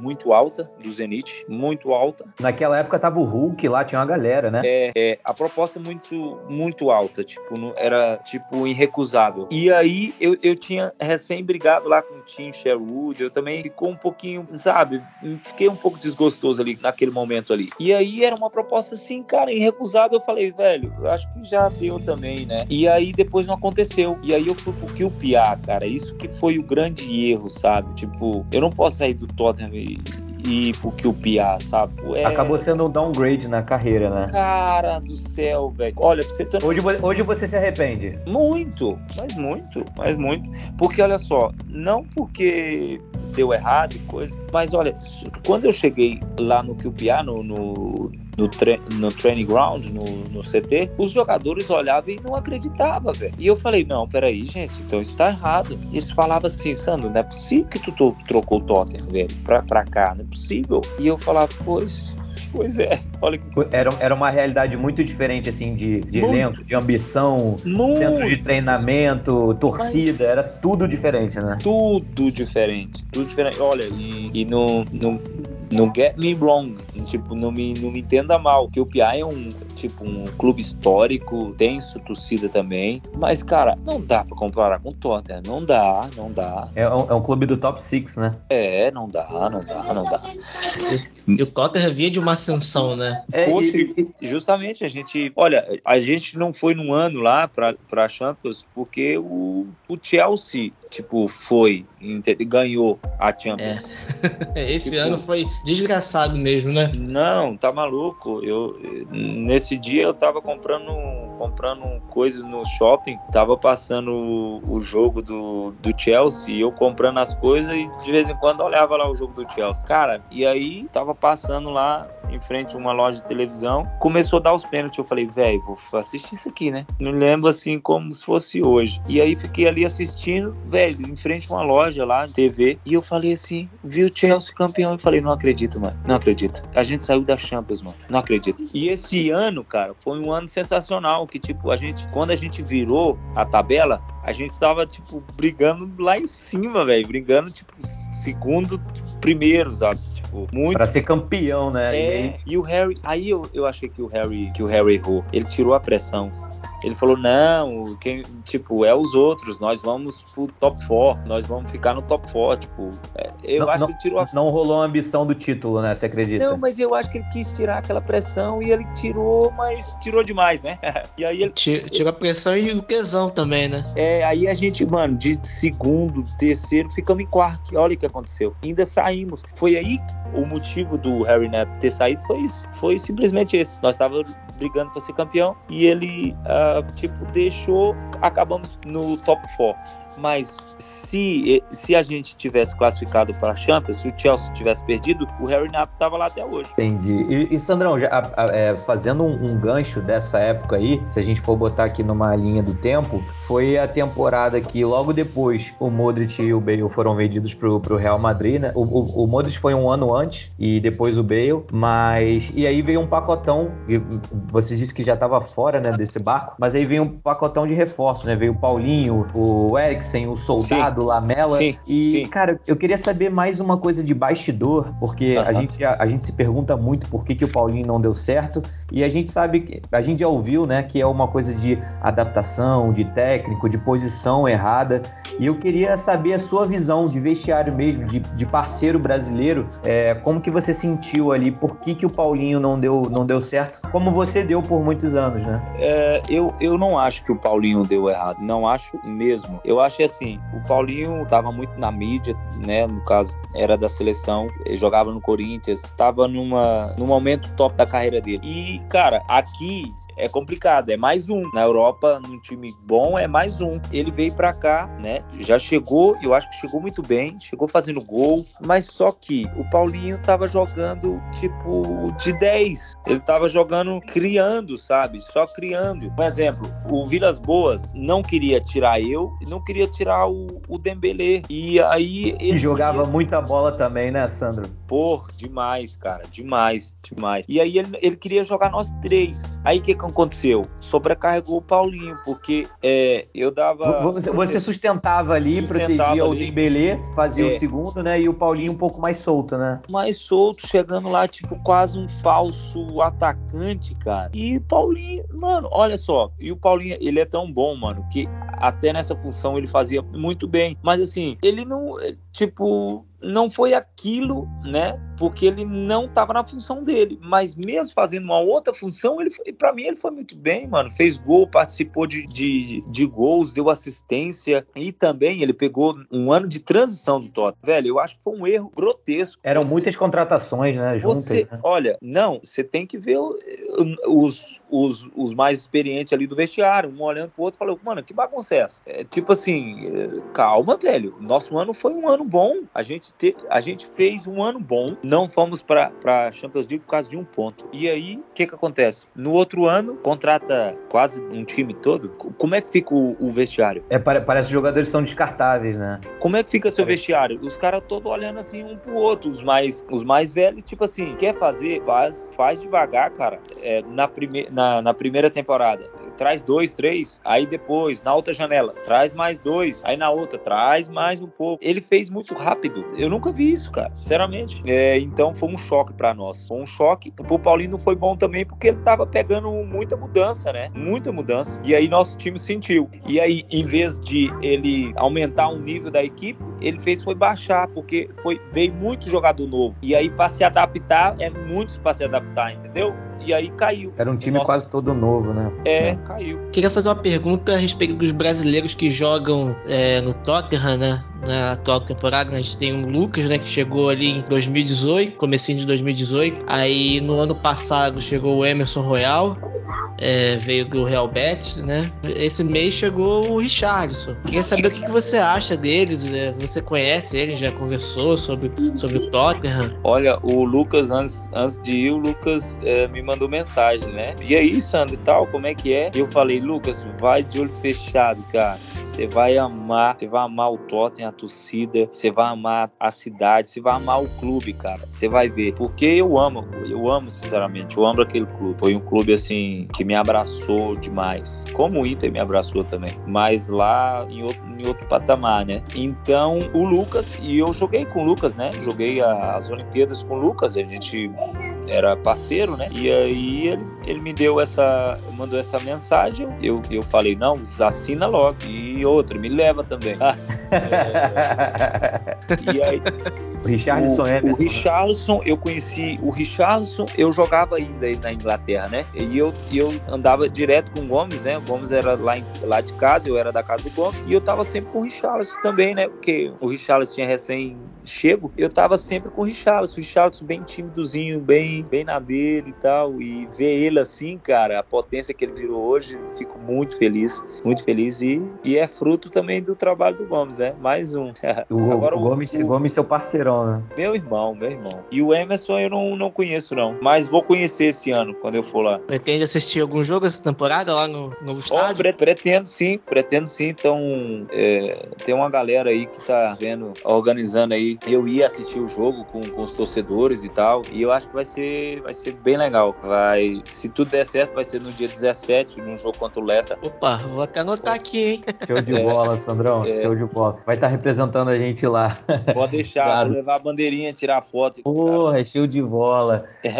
[SPEAKER 3] muito alta do Zenit, muito alta.
[SPEAKER 1] Naquela época tava o Hulk lá, tinha uma galera, né?
[SPEAKER 3] É, é a proposta muito, muito alta, tipo, era tipo irrecusável. E aí eu, eu tinha recém brigado lá com o Tim Sherwood, eu também ficou um pouquinho, sabe? Fiquei um pouco desgostoso ali naquele momento ali. E aí era uma proposta assim, cara, irrecusável. Eu falei, velho, eu acho que já deu também, né? E aí depois não aconteceu. E aí eu fui pro QPA, cara. Isso que foi o grande erro, sabe? Tipo, eu não posso sair do Tottenham e e pro QPA, sabe?
[SPEAKER 1] É... Acabou sendo um downgrade na carreira, né?
[SPEAKER 3] Cara do céu, velho. Olha, pra você ter...
[SPEAKER 1] hoje, hoje você se arrepende?
[SPEAKER 3] Muito, mas muito, mas muito. Porque olha só, não porque deu errado e coisa, mas olha, quando eu cheguei lá no QPA, no, no no, tre no training ground, no, no CT, os jogadores olhavam e não acreditavam, velho. E eu falei, não, peraí, gente, então isso tá errado. E eles falavam assim, Sandro, não é possível que tu trocou o Tottenham, velho, pra, pra cá, não é possível. E eu falava, pois, Pois é, olha que.
[SPEAKER 1] Era, era uma realidade muito diferente, assim, de, de elenco, de ambição, muito. centro de treinamento, torcida, era tudo diferente, né?
[SPEAKER 3] Tudo diferente, tudo diferente. Olha, e, e no, no, não get me wrong, tipo, não me, não me entenda mal, que o PI é um, tipo, um clube histórico, sua torcida também, mas, cara, não dá pra comparar com o Tottenham, não dá, não dá.
[SPEAKER 1] É um, é um clube do top 6, né?
[SPEAKER 3] É, não dá, não dá, não dá.
[SPEAKER 2] E o Tottenham via de uma ascensão, né?
[SPEAKER 3] É, Poxa, e, justamente, a gente, olha, a gente não foi num ano lá pra, pra Champions, porque o, o Chelsea tipo, foi, ganhou a Champions.
[SPEAKER 2] É. *laughs* Esse tipo, ano foi desgraçado mesmo, né?
[SPEAKER 3] Não, tá maluco. Eu, nesse dia eu tava comprando, comprando coisas no shopping, tava passando o, o jogo do, do Chelsea, eu comprando as coisas e de vez em quando olhava lá o jogo do Chelsea. Cara, e aí tava passando lá em frente a uma loja de televisão, começou a dar os pênaltis. Eu falei, velho, vou assistir isso aqui, né? Me lembro assim como se fosse hoje. E aí fiquei ali assistindo, velho, em frente a uma loja lá, TV, e eu falei assim, vi o Chelsea campeão e falei, não acredito, mano, não acredito. A gente saiu da Champions, mano, não acredito. E esse ano, cara, foi um ano sensacional, que tipo, a gente, quando a gente virou a tabela, a gente tava, tipo, brigando lá em cima, velho, brigando, tipo, segundo, primeiro, sabe? Tipo, muito.
[SPEAKER 1] Pra ser campeão, né?
[SPEAKER 3] É, e, e o Harry, aí eu, eu achei que o Harry, que o Harry errou. Ele tirou a pressão. Ele falou: não, quem, tipo, é os outros, nós vamos pro top 4, nós vamos ficar no top 4. Tipo, é, eu
[SPEAKER 1] não,
[SPEAKER 3] acho
[SPEAKER 1] não,
[SPEAKER 3] que ele tirou a...
[SPEAKER 1] Não rolou a ambição do título, né? Você acredita?
[SPEAKER 3] Não, mas eu acho que ele quis tirar aquela pressão e ele tirou, mas tirou demais, né? *laughs*
[SPEAKER 2] e aí ele. Tirou a pressão e o tesão também, né?
[SPEAKER 3] É, aí a gente, mano, de segundo, terceiro, ficamos em quarto. Olha o que aconteceu. Ainda saímos. Foi aí que o motivo do Harry Neto ter saído foi isso. Foi simplesmente esse. Nós estávamos brigando para ser campeão e ele, uh, tipo, deixou. Acabamos no top 4. Mas se, se a gente tivesse classificado para a Champions, se o Chelsea tivesse perdido, o Harry Knapp estava lá até hoje.
[SPEAKER 1] Entendi. E, e Sandrão, já, a, a, é, fazendo um, um, gancho dessa época aí, se a gente for botar aqui numa linha do tempo, foi a temporada que logo depois o Modric e o Bale foram vendidos pro, pro Real Madrid, né? O, o, o Modric foi um ano antes e depois o Bale, mas... E aí veio um pacotão, você disse que já estava fora, né, desse barco, mas aí veio um pacotão de reforço, né? Veio o Paulinho, o Eric Eriksen, o soldado, sim. Lamela. Sim, e, sim. cara, eu queria saber mais uma coisa de bastidor, porque uh -huh. a, gente, a, a, gente se pergunta muito por que, que o Paulinho não deu certo. E a gente sabe que a gente já ouviu, né, que é uma coisa de adaptação, de técnico, de posição errada. E eu queria saber a sua visão de vestiário mesmo, de, de parceiro brasileiro. É, como que você sentiu ali? Por que, que o Paulinho não deu, não deu certo? Como você deu por muitos anos, né?
[SPEAKER 3] É, eu, eu não acho que o Paulinho deu errado. Não acho mesmo. Eu acho que assim, o Paulinho estava muito na mídia, né? No caso, era da seleção, jogava no Corinthians, estava numa, num momento top da carreira dele. E, cara, aqui é complicado, é mais um. Na Europa, num time bom, é mais um. Ele veio para cá, né? Já chegou, eu acho que chegou muito bem, chegou fazendo gol, mas só que o Paulinho tava jogando tipo de 10. Ele tava jogando criando, sabe? Só criando. Um exemplo, o Vilas Boas não queria tirar eu e não queria tirar o, o Dembélé. E aí
[SPEAKER 1] ele jogava queria... muita bola também, né, Sandro?
[SPEAKER 3] Por demais, cara, demais, demais. E aí ele, ele queria jogar nós três. Aí o que, que aconteceu? Sobrecarregou o Paulinho, porque é, eu dava.
[SPEAKER 1] Você, você sustentava ali, sustentava protegia ali. o Dembélé, fazia é. o segundo, né? E o Paulinho um pouco mais solto, né?
[SPEAKER 3] Mais solto, chegando lá, tipo, quase um falso atacante, cara. E o Paulinho, mano, olha só. E o Paulinho, ele é tão bom, mano, que até nessa função ele fazia muito bem. Mas assim, ele não. Tipo, não foi aquilo, né? Porque ele não estava na função dele. Mas mesmo fazendo uma outra função, ele para mim ele foi muito bem, mano. Fez gol, participou de, de, de, gols, deu assistência e também ele pegou um ano de transição do Tottenham. Velho, eu acho que foi um erro grotesco.
[SPEAKER 1] Eram você, muitas contratações, né?
[SPEAKER 3] Juntas, você,
[SPEAKER 1] né?
[SPEAKER 3] olha, não, você tem que ver os, os, os mais experientes ali do vestiário, um olhando pro outro, falou, mano, que bagunça é essa? É, tipo assim, é, calma, velho. Nosso ano foi um ano bom. A gente te, a gente fez um ano bom, não fomos para Champions League por causa de um ponto. E aí, o que que acontece? No outro ano, contrata quase um time todo. Como é que fica o, o vestiário?
[SPEAKER 1] É, parece que os jogadores são descartáveis, né?
[SPEAKER 3] Como é que fica seu vestiário? Os caras todos olhando assim um pro outro, os mais, os mais velhos, tipo assim, quer fazer, faz, faz devagar, cara. É, na, prime, na, na primeira temporada, traz dois, três, aí depois, na outra janela, traz mais dois, aí na outra, traz mais um pouco. Ele fez muito rápido. Eu nunca vi isso, cara, sinceramente. É, então foi um choque para nós. Foi um choque. O Paulinho não foi bom também porque ele tava pegando muita mudança, né? Muita mudança. E aí nosso time sentiu. E aí, em vez de ele aumentar o nível da equipe, ele fez foi baixar, porque foi veio muito jogador novo. E aí, para se adaptar, é muitos para se adaptar, entendeu? E aí caiu.
[SPEAKER 1] Era um time Nossa. quase todo novo, né?
[SPEAKER 3] É, é, caiu.
[SPEAKER 2] Queria fazer uma pergunta a respeito dos brasileiros que jogam é, no Tottenham, né? Na atual temporada, a gente tem o Lucas, né? Que chegou ali em 2018, comecinho de 2018. Aí no ano passado chegou o Emerson Royal é, veio do Real Betis, né? Esse mês chegou o Richardson. Queria saber o que, que você acha deles. Né? Você conhece ele? Já conversou sobre, sobre o Tottenham?
[SPEAKER 3] Olha, o Lucas, antes, antes de ir, o Lucas é, me mandou mensagem, né? E aí, Sandro, e tal, como é que é? Eu falei, Lucas, vai de olho fechado, cara. Você vai amar, você vai amar o Tottenham, a torcida, você vai amar a cidade, você vai amar o clube, cara. Você vai ver. Porque eu amo, eu amo, sinceramente, eu amo aquele clube. Foi um clube, assim, que me abraçou demais. Como o Inter me abraçou também. Mas lá em outro, em outro patamar, né? Então, o Lucas, e eu joguei com o Lucas, né? Joguei as Olimpíadas com o Lucas, a gente era parceiro, né? E aí ele, ele me deu essa, mandou essa mensagem. Eu, eu falei, não, assina logo. E outra, me leva também. *laughs*
[SPEAKER 1] é, *laughs* e aí. O Richardson o, Emerson.
[SPEAKER 3] O né? Richardson, eu conheci o Richardson, eu jogava ainda na Inglaterra, né? E eu, eu andava direto com o Gomes, né? O Gomes era lá, em, lá de casa, eu era da casa do Gomes. E eu tava sempre com o Richardson também, né? Porque o Richardson tinha recém chego, eu tava sempre com o Richardson. O Richardson bem timidozinho, bem, bem na dele e tal. E ver ele assim, cara, a potência que ele virou hoje, fico muito feliz, muito feliz. E, e é fruto também do trabalho do Gomes, né? Mais um. *laughs*
[SPEAKER 1] O, Agora, o, Gomes, o, Gomes seu parceirão, né?
[SPEAKER 3] Meu irmão, meu irmão. E o Emerson eu não, não conheço, não. Mas vou conhecer esse ano, quando eu for lá.
[SPEAKER 2] Pretende assistir algum jogo essa temporada lá no novo estádio?
[SPEAKER 3] Oh, pretendo sim, pretendo sim. Então, é, tem uma galera aí que tá vendo, organizando aí eu ia assistir o jogo com, com os torcedores e tal. E eu acho que vai ser, vai ser bem legal. Vai, se tudo der certo, vai ser no dia 17, num jogo contra o Leicester.
[SPEAKER 2] Opa, vou até anotar aqui, hein?
[SPEAKER 1] Show de bola, Sandrão. É. Show de bola. Vai estar tá representando a gente lá.
[SPEAKER 3] Pode deixar, *laughs* levar a bandeirinha, tirar foto.
[SPEAKER 1] Porra, cara. show de bola. É.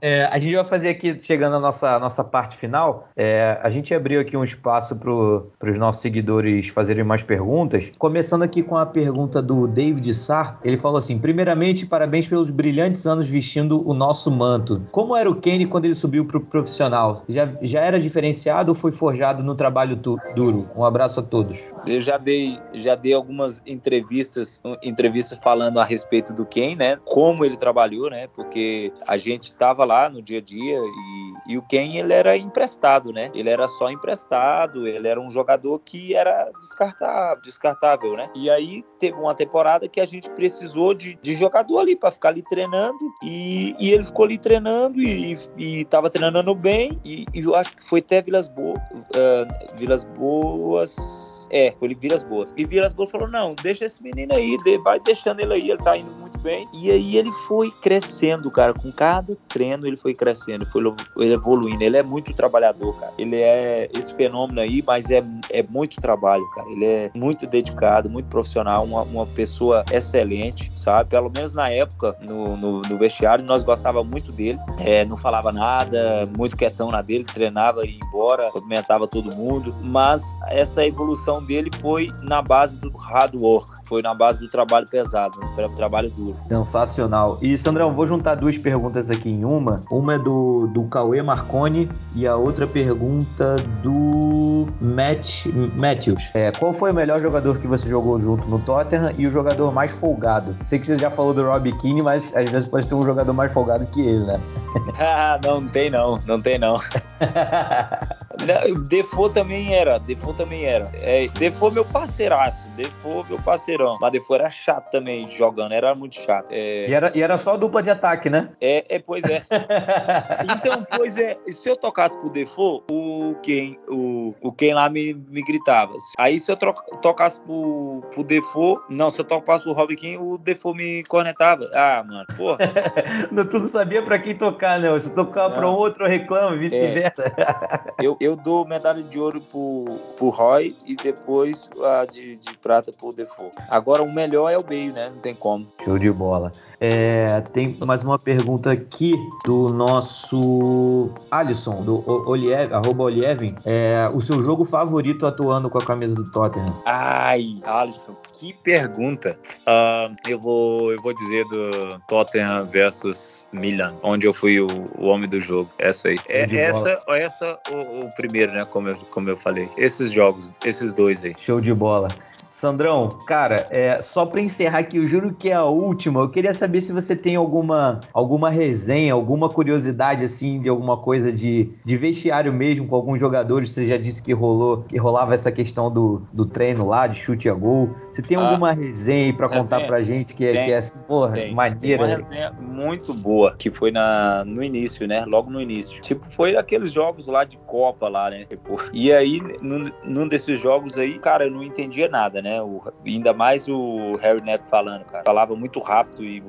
[SPEAKER 1] É, a gente vai fazer aqui, chegando à nossa, nossa parte final, é, a gente abriu aqui um espaço para os nossos seguidores fazerem mais perguntas. Começando aqui com a pergunta do David Sá ele falou assim: primeiramente, parabéns pelos brilhantes anos vestindo o nosso manto. Como era o Kenny quando ele subiu para o profissional? Já, já era diferenciado ou foi forjado no trabalho duro? Um abraço a todos.
[SPEAKER 3] Eu já dei, já dei algumas entrevistas, entrevistas falando a, respeito do Ken, né? Como ele trabalhou, né? Porque a gente tava lá no dia a dia e, e o Ken, ele era emprestado, né? Ele era só emprestado, ele era um jogador que era descartável, descartável né? E aí teve uma temporada que a gente precisou de, de jogador ali para ficar ali treinando e, e ele ficou ali treinando e, e tava treinando bem e, e eu acho que foi até Vilas uh, Vilas Boas é, foi Vilas Boas. Vilas Boas falou: não, deixa esse menino aí, vai deixando ele aí, ele tá indo muito bem. E aí ele foi crescendo, cara. Com cada treino ele foi crescendo, foi evoluindo. Ele é muito trabalhador, cara. Ele é esse fenômeno aí, mas é, é muito trabalho, cara. Ele é muito dedicado, muito profissional, uma, uma pessoa excelente, sabe? Pelo menos na época, no, no, no vestiário, nós gostava muito dele. É, não falava nada, muito quietão na dele, treinava e ia embora, cumprimentava todo mundo. Mas essa evolução dele foi na base do hard work, foi na base do trabalho pesado, do trabalho duro.
[SPEAKER 1] Sensacional. E Sandrão, vou juntar duas perguntas aqui em uma. Uma é do, do Cauê Marconi e a outra pergunta do Matt, Matthews. É, qual foi o melhor jogador que você jogou junto no Tottenham e o jogador mais folgado? Sei que você já falou do Rob Keane, mas às vezes pode ter um jogador mais folgado que ele, né? *laughs* *laughs*
[SPEAKER 3] ah, não, não tem não, não tem não. *laughs* Default também era, Default também era. É, Default meu parceiraço, Default meu parceirão. Mas Default era chato também jogando, era muito chato.
[SPEAKER 1] É... E, era, e era só dupla de ataque, né?
[SPEAKER 3] É, é pois é. *laughs* então, pois é, se eu tocasse pro Default, o quem, o, o quem lá me, me gritava. Aí se eu troca, tocasse pro, pro Default, não, se eu tocasse pro Rob King, o Default me cornetava. Ah, mano, porra. *laughs*
[SPEAKER 1] tu não sabia pra quem tocar, né? Se tocar pra um outro, eu reclamo, vice-versa.
[SPEAKER 3] É. eu, eu dou medalha de ouro pro, pro Roy e depois a de, de prata pro Default. Agora o melhor é o meio, né? Não tem como.
[SPEAKER 1] Show de bola. É, tem mais uma pergunta aqui do nosso Alisson, do Oliev, arroba Olievin. É, o seu jogo favorito atuando com a camisa do Tottenham?
[SPEAKER 3] Ai, Alisson, que pergunta. Uh, eu, vou, eu vou dizer do Tottenham versus Milan, onde eu fui o, o homem do jogo. Essa aí. É, essa, essa o, o, primeiro, né? Como eu, como eu falei. Esses jogos, esses dois aí.
[SPEAKER 1] Show de bola. Sandrão, cara, é, só para encerrar aqui, eu juro que é a última. Eu queria saber se você tem alguma, alguma resenha, alguma curiosidade, assim, de alguma coisa de, de vestiário mesmo, com alguns jogadores. Você já disse que rolou, que rolava essa questão do, do treino lá, de chute a gol. Você tem ah, alguma resenha aí pra contar pra gente que é, tem, que é assim, porra, tem, maneira?
[SPEAKER 3] Tem uma resenha muito boa, que foi na, no início, né? Logo no início. Tipo, foi aqueles jogos lá de Copa lá, né? Tipo, e aí, num, num desses jogos aí, cara, eu não entendia nada, né? Né? O, ainda mais o Harry Neto falando, cara. Falava muito rápido e.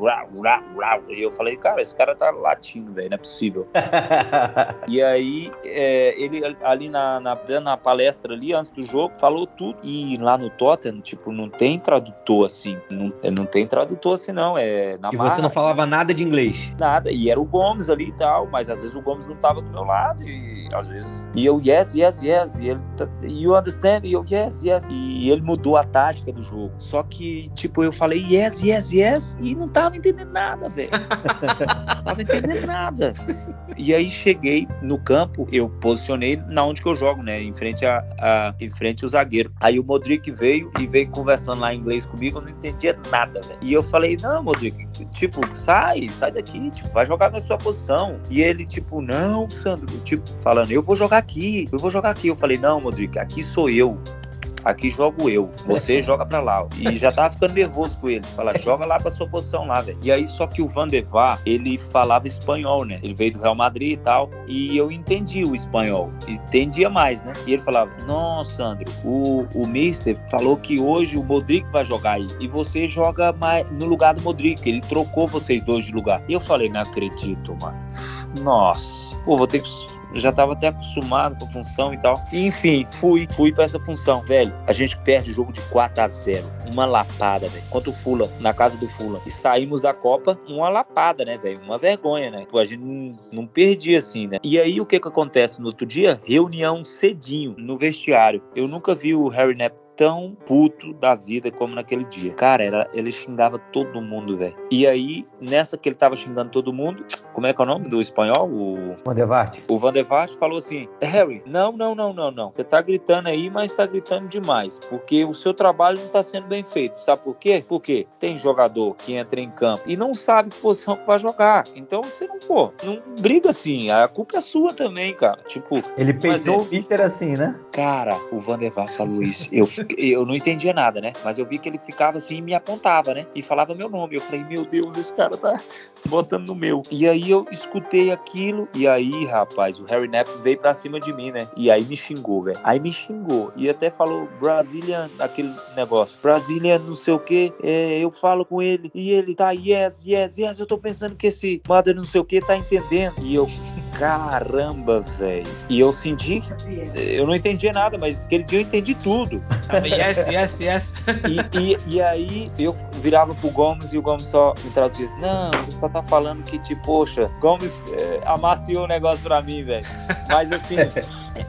[SPEAKER 3] E eu falei, cara, esse cara tá latindo, velho, não é possível. *laughs* e aí, é, ele ali na, na, na palestra ali, antes do jogo, falou tudo. E lá no Tottenham, tipo, não tem tradutor assim. Não, é, não tem tradutor assim, não. É na
[SPEAKER 1] E marra, você não falava nada de inglês?
[SPEAKER 3] Nada. E era o Gomes ali e tal, mas às vezes o Gomes não tava do meu lado. E às vezes. E eu, yes, yes, yes. E ele, you understand? E eu, yes, yes. E ele mudou a tática do jogo. Só que, tipo, eu falei yes, yes, yes, e não tava entendendo nada, velho. *laughs* tava entendendo nada. E aí cheguei no campo, eu posicionei na onde que eu jogo, né? Em frente a, a em frente ao zagueiro. Aí o Modric veio e veio conversando lá em inglês comigo, eu não entendia nada, velho. E eu falei, não, Modric, tipo, sai, sai daqui, tipo, vai jogar na sua posição. E ele, tipo, não, Sandro, tipo, falando, eu vou jogar aqui, eu vou jogar aqui. Eu falei, não, Modric, aqui sou eu aqui jogo eu, você *laughs* joga pra lá. E já tava ficando nervoso com ele. Fala, joga lá pra sua posição lá, velho. E aí, só que o Van de Vaar, ele falava espanhol, né? Ele veio do Real Madrid e tal. E eu entendi o espanhol. Entendia mais, né? E ele falava, nossa, Sandro, o, o Mister falou que hoje o Modric vai jogar aí. E você joga mais no lugar do Modric. Ele trocou vocês dois de lugar. E eu falei, não acredito, mano. Nossa, pô, vou ter que já estava até acostumado com a função e tal. E, enfim, fui, fui para essa função. Velho, a gente perde o jogo de 4 a 0 Uma lapada, velho. Contra o Fula, na casa do Fula. E saímos da Copa, uma lapada, né, velho? Uma vergonha, né? A gente não, não perdia assim, né? E aí, o que que acontece no outro dia? Reunião cedinho no vestiário. Eu nunca vi o Harry Knapp tão puto da vida como naquele dia. Cara, era, ele xingava todo mundo, velho. E aí, nessa que ele tava xingando todo mundo, *tsk* como é que é o nome do espanhol? O
[SPEAKER 1] Van der Vaart.
[SPEAKER 3] O Van der Vaart falou assim: Harry, não, não, não, não, não. Você tá gritando aí, mas tá gritando demais, porque o seu trabalho não tá sendo bem bem feito. Sabe por quê? Porque tem jogador que entra em campo e não sabe que posição que vai jogar. Então você não, pô, não briga assim. A culpa é sua também, cara. Tipo.
[SPEAKER 1] Ele peitou é... o Mister assim, né?
[SPEAKER 3] Cara, o Vandervar falou isso. Eu, eu não entendia nada, né? Mas eu vi que ele ficava assim e me apontava, né? E falava meu nome. Eu falei, meu Deus, esse cara tá botando no meu. E aí eu escutei aquilo. E aí, rapaz, o Harry Knapp veio pra cima de mim, né? E aí me xingou, velho. Aí me xingou. E até falou, Brasília, aquele negócio. Brasília, não sei o que. É, eu falo com ele. E ele tá, yes, yes, yes. Eu tô pensando que esse mother não sei o que tá entendendo. E eu, caramba, velho. E eu senti, eu não entendi nada, mas aquele dia eu entendi tudo.
[SPEAKER 2] yes, yes, yes.
[SPEAKER 3] E, e, e, aí eu virava pro Gomes e o Gomes só me traduzia: Não, você só tá falando que, tipo, poxa, Gomes é, amaciou o negócio pra mim, velho. Mas assim,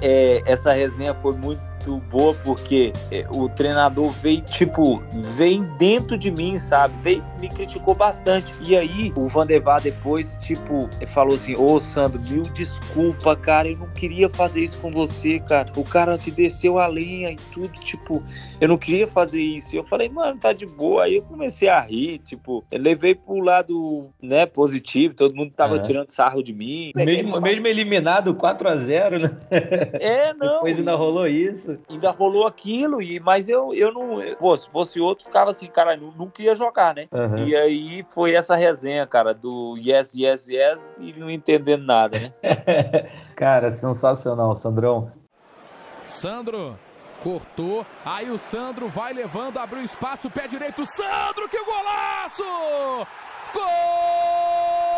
[SPEAKER 3] é, essa resenha foi muito muito boa porque é, o treinador veio, tipo, vem dentro de mim, sabe? Veio, me criticou bastante. E aí, o Vandevar depois, tipo, falou assim: Ô Sandro, mil desculpa, cara, eu não queria fazer isso com você, cara. O cara te desceu a lenha e tudo, tipo, eu não queria fazer isso. E eu falei, mano, tá de boa. Aí eu comecei a rir, tipo, levei pro lado, né, positivo, todo mundo tava uhum. tirando sarro de mim.
[SPEAKER 1] Mesmo, mesmo eliminado 4 a 0 né?
[SPEAKER 3] É, não. *laughs*
[SPEAKER 1] Depois ainda rolou isso
[SPEAKER 3] ainda rolou aquilo, e, mas eu, eu não. Pô, se fosse outro, ficava assim, cara, não, nunca ia jogar, né? Uhum. E aí foi essa resenha, cara, do yes, yes, yes, e não entendendo nada, né? *laughs*
[SPEAKER 1] cara, sensacional, Sandrão.
[SPEAKER 4] Sandro cortou, aí o Sandro vai levando, abriu espaço, pé direito, Sandro, que golaço! Gol!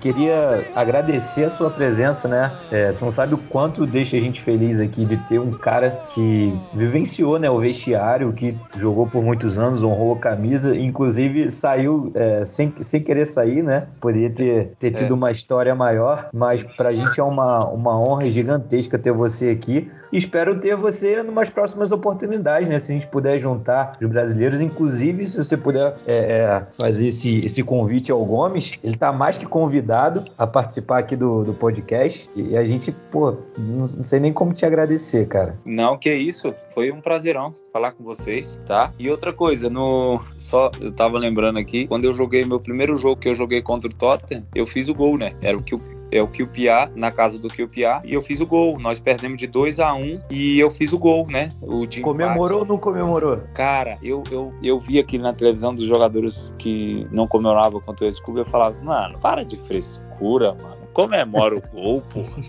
[SPEAKER 1] Queria agradecer a sua presença, né? É, você não sabe o quanto deixa a gente feliz aqui de ter um cara que vivenciou né, o vestiário, que jogou por muitos anos, honrou a camisa, inclusive saiu é, sem, sem querer sair, né? Poderia ter, ter tido é. uma história maior, mas pra gente é uma, uma honra gigantesca ter você aqui. Espero ter você em umas próximas oportunidades, né? Se a gente puder juntar os brasileiros, inclusive se você puder é, é, fazer esse, esse convite ao Gomes, ele tá mais que convidado a participar aqui do, do podcast. E a gente, pô, não, não sei nem como te agradecer, cara.
[SPEAKER 3] Não, que isso. Foi um prazerão falar com vocês, tá? E outra coisa, no só eu tava lembrando aqui, quando eu joguei meu primeiro jogo que eu joguei contra o Tottenham, eu fiz o gol, né? Era o que o é o QPA, na casa do QPA, e eu fiz o gol. Nós perdemos de 2 a 1 um, e eu fiz o gol, né? O
[SPEAKER 1] de comemorou ou não comemorou?
[SPEAKER 3] Cara, eu, eu, eu vi aqui na televisão dos jogadores que não comemoravam contra o ex-clube, eu falava, mano, para de frescura, mano comemora o gol, porra.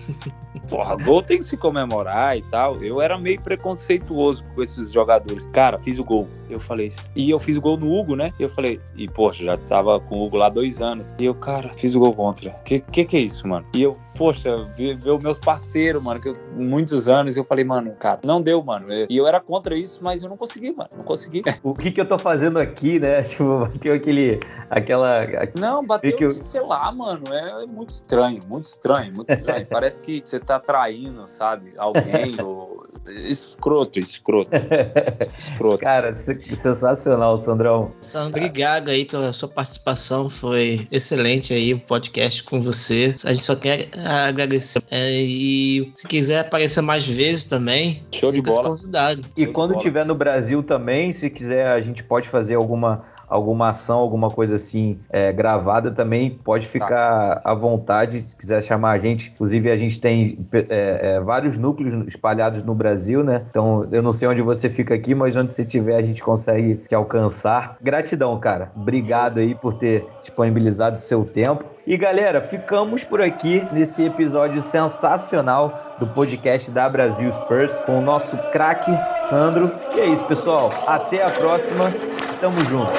[SPEAKER 3] Porra, gol tem que se comemorar e tal. Eu era meio preconceituoso com esses jogadores. Cara, fiz o gol. Eu falei isso. E eu fiz o gol no Hugo, né? Eu falei, e poxa, já tava com o Hugo lá dois anos. E eu, cara, fiz o gol contra. Que que, que é isso, mano? E eu, poxa, ver, ver os meus parceiros, mano, que eu, muitos anos, eu falei, mano, cara, não deu, mano. E eu era contra isso, mas eu não consegui, mano. Não consegui. *laughs*
[SPEAKER 1] o que que eu tô fazendo aqui, né? *laughs* Tipo, bateu aquele, aquela...
[SPEAKER 3] Não, bateu, eu... sei lá, mano, é, é muito estranho, muito estranho, muito *laughs* estranho. Parece que você tá traindo, sabe, alguém ou... Escroto, escroto.
[SPEAKER 1] escroto. Cara, sensacional, Sandrão.
[SPEAKER 2] Sandro, obrigado aí pela sua participação, foi excelente aí o podcast com você. A gente só quer agradecer. É, e se quiser aparecer mais vezes também,
[SPEAKER 3] show de bola.
[SPEAKER 1] Convidado. E quando estiver no Brasil também, se quiser, a gente pode fazer alguma alguma ação, alguma coisa assim é, gravada também, pode tá. ficar tá. à vontade, se quiser chamar a gente. Inclusive, a gente tem é, é, vários núcleos espalhados no Brasil, né? Então, eu não sei onde você fica aqui, mas onde você estiver, a gente consegue te alcançar. Gratidão, cara. Obrigado aí por ter disponibilizado o seu tempo. E galera, ficamos por aqui nesse episódio sensacional do podcast da Brasil Spurs com o nosso craque Sandro. E é isso, pessoal. Até a próxima. Tamo junto.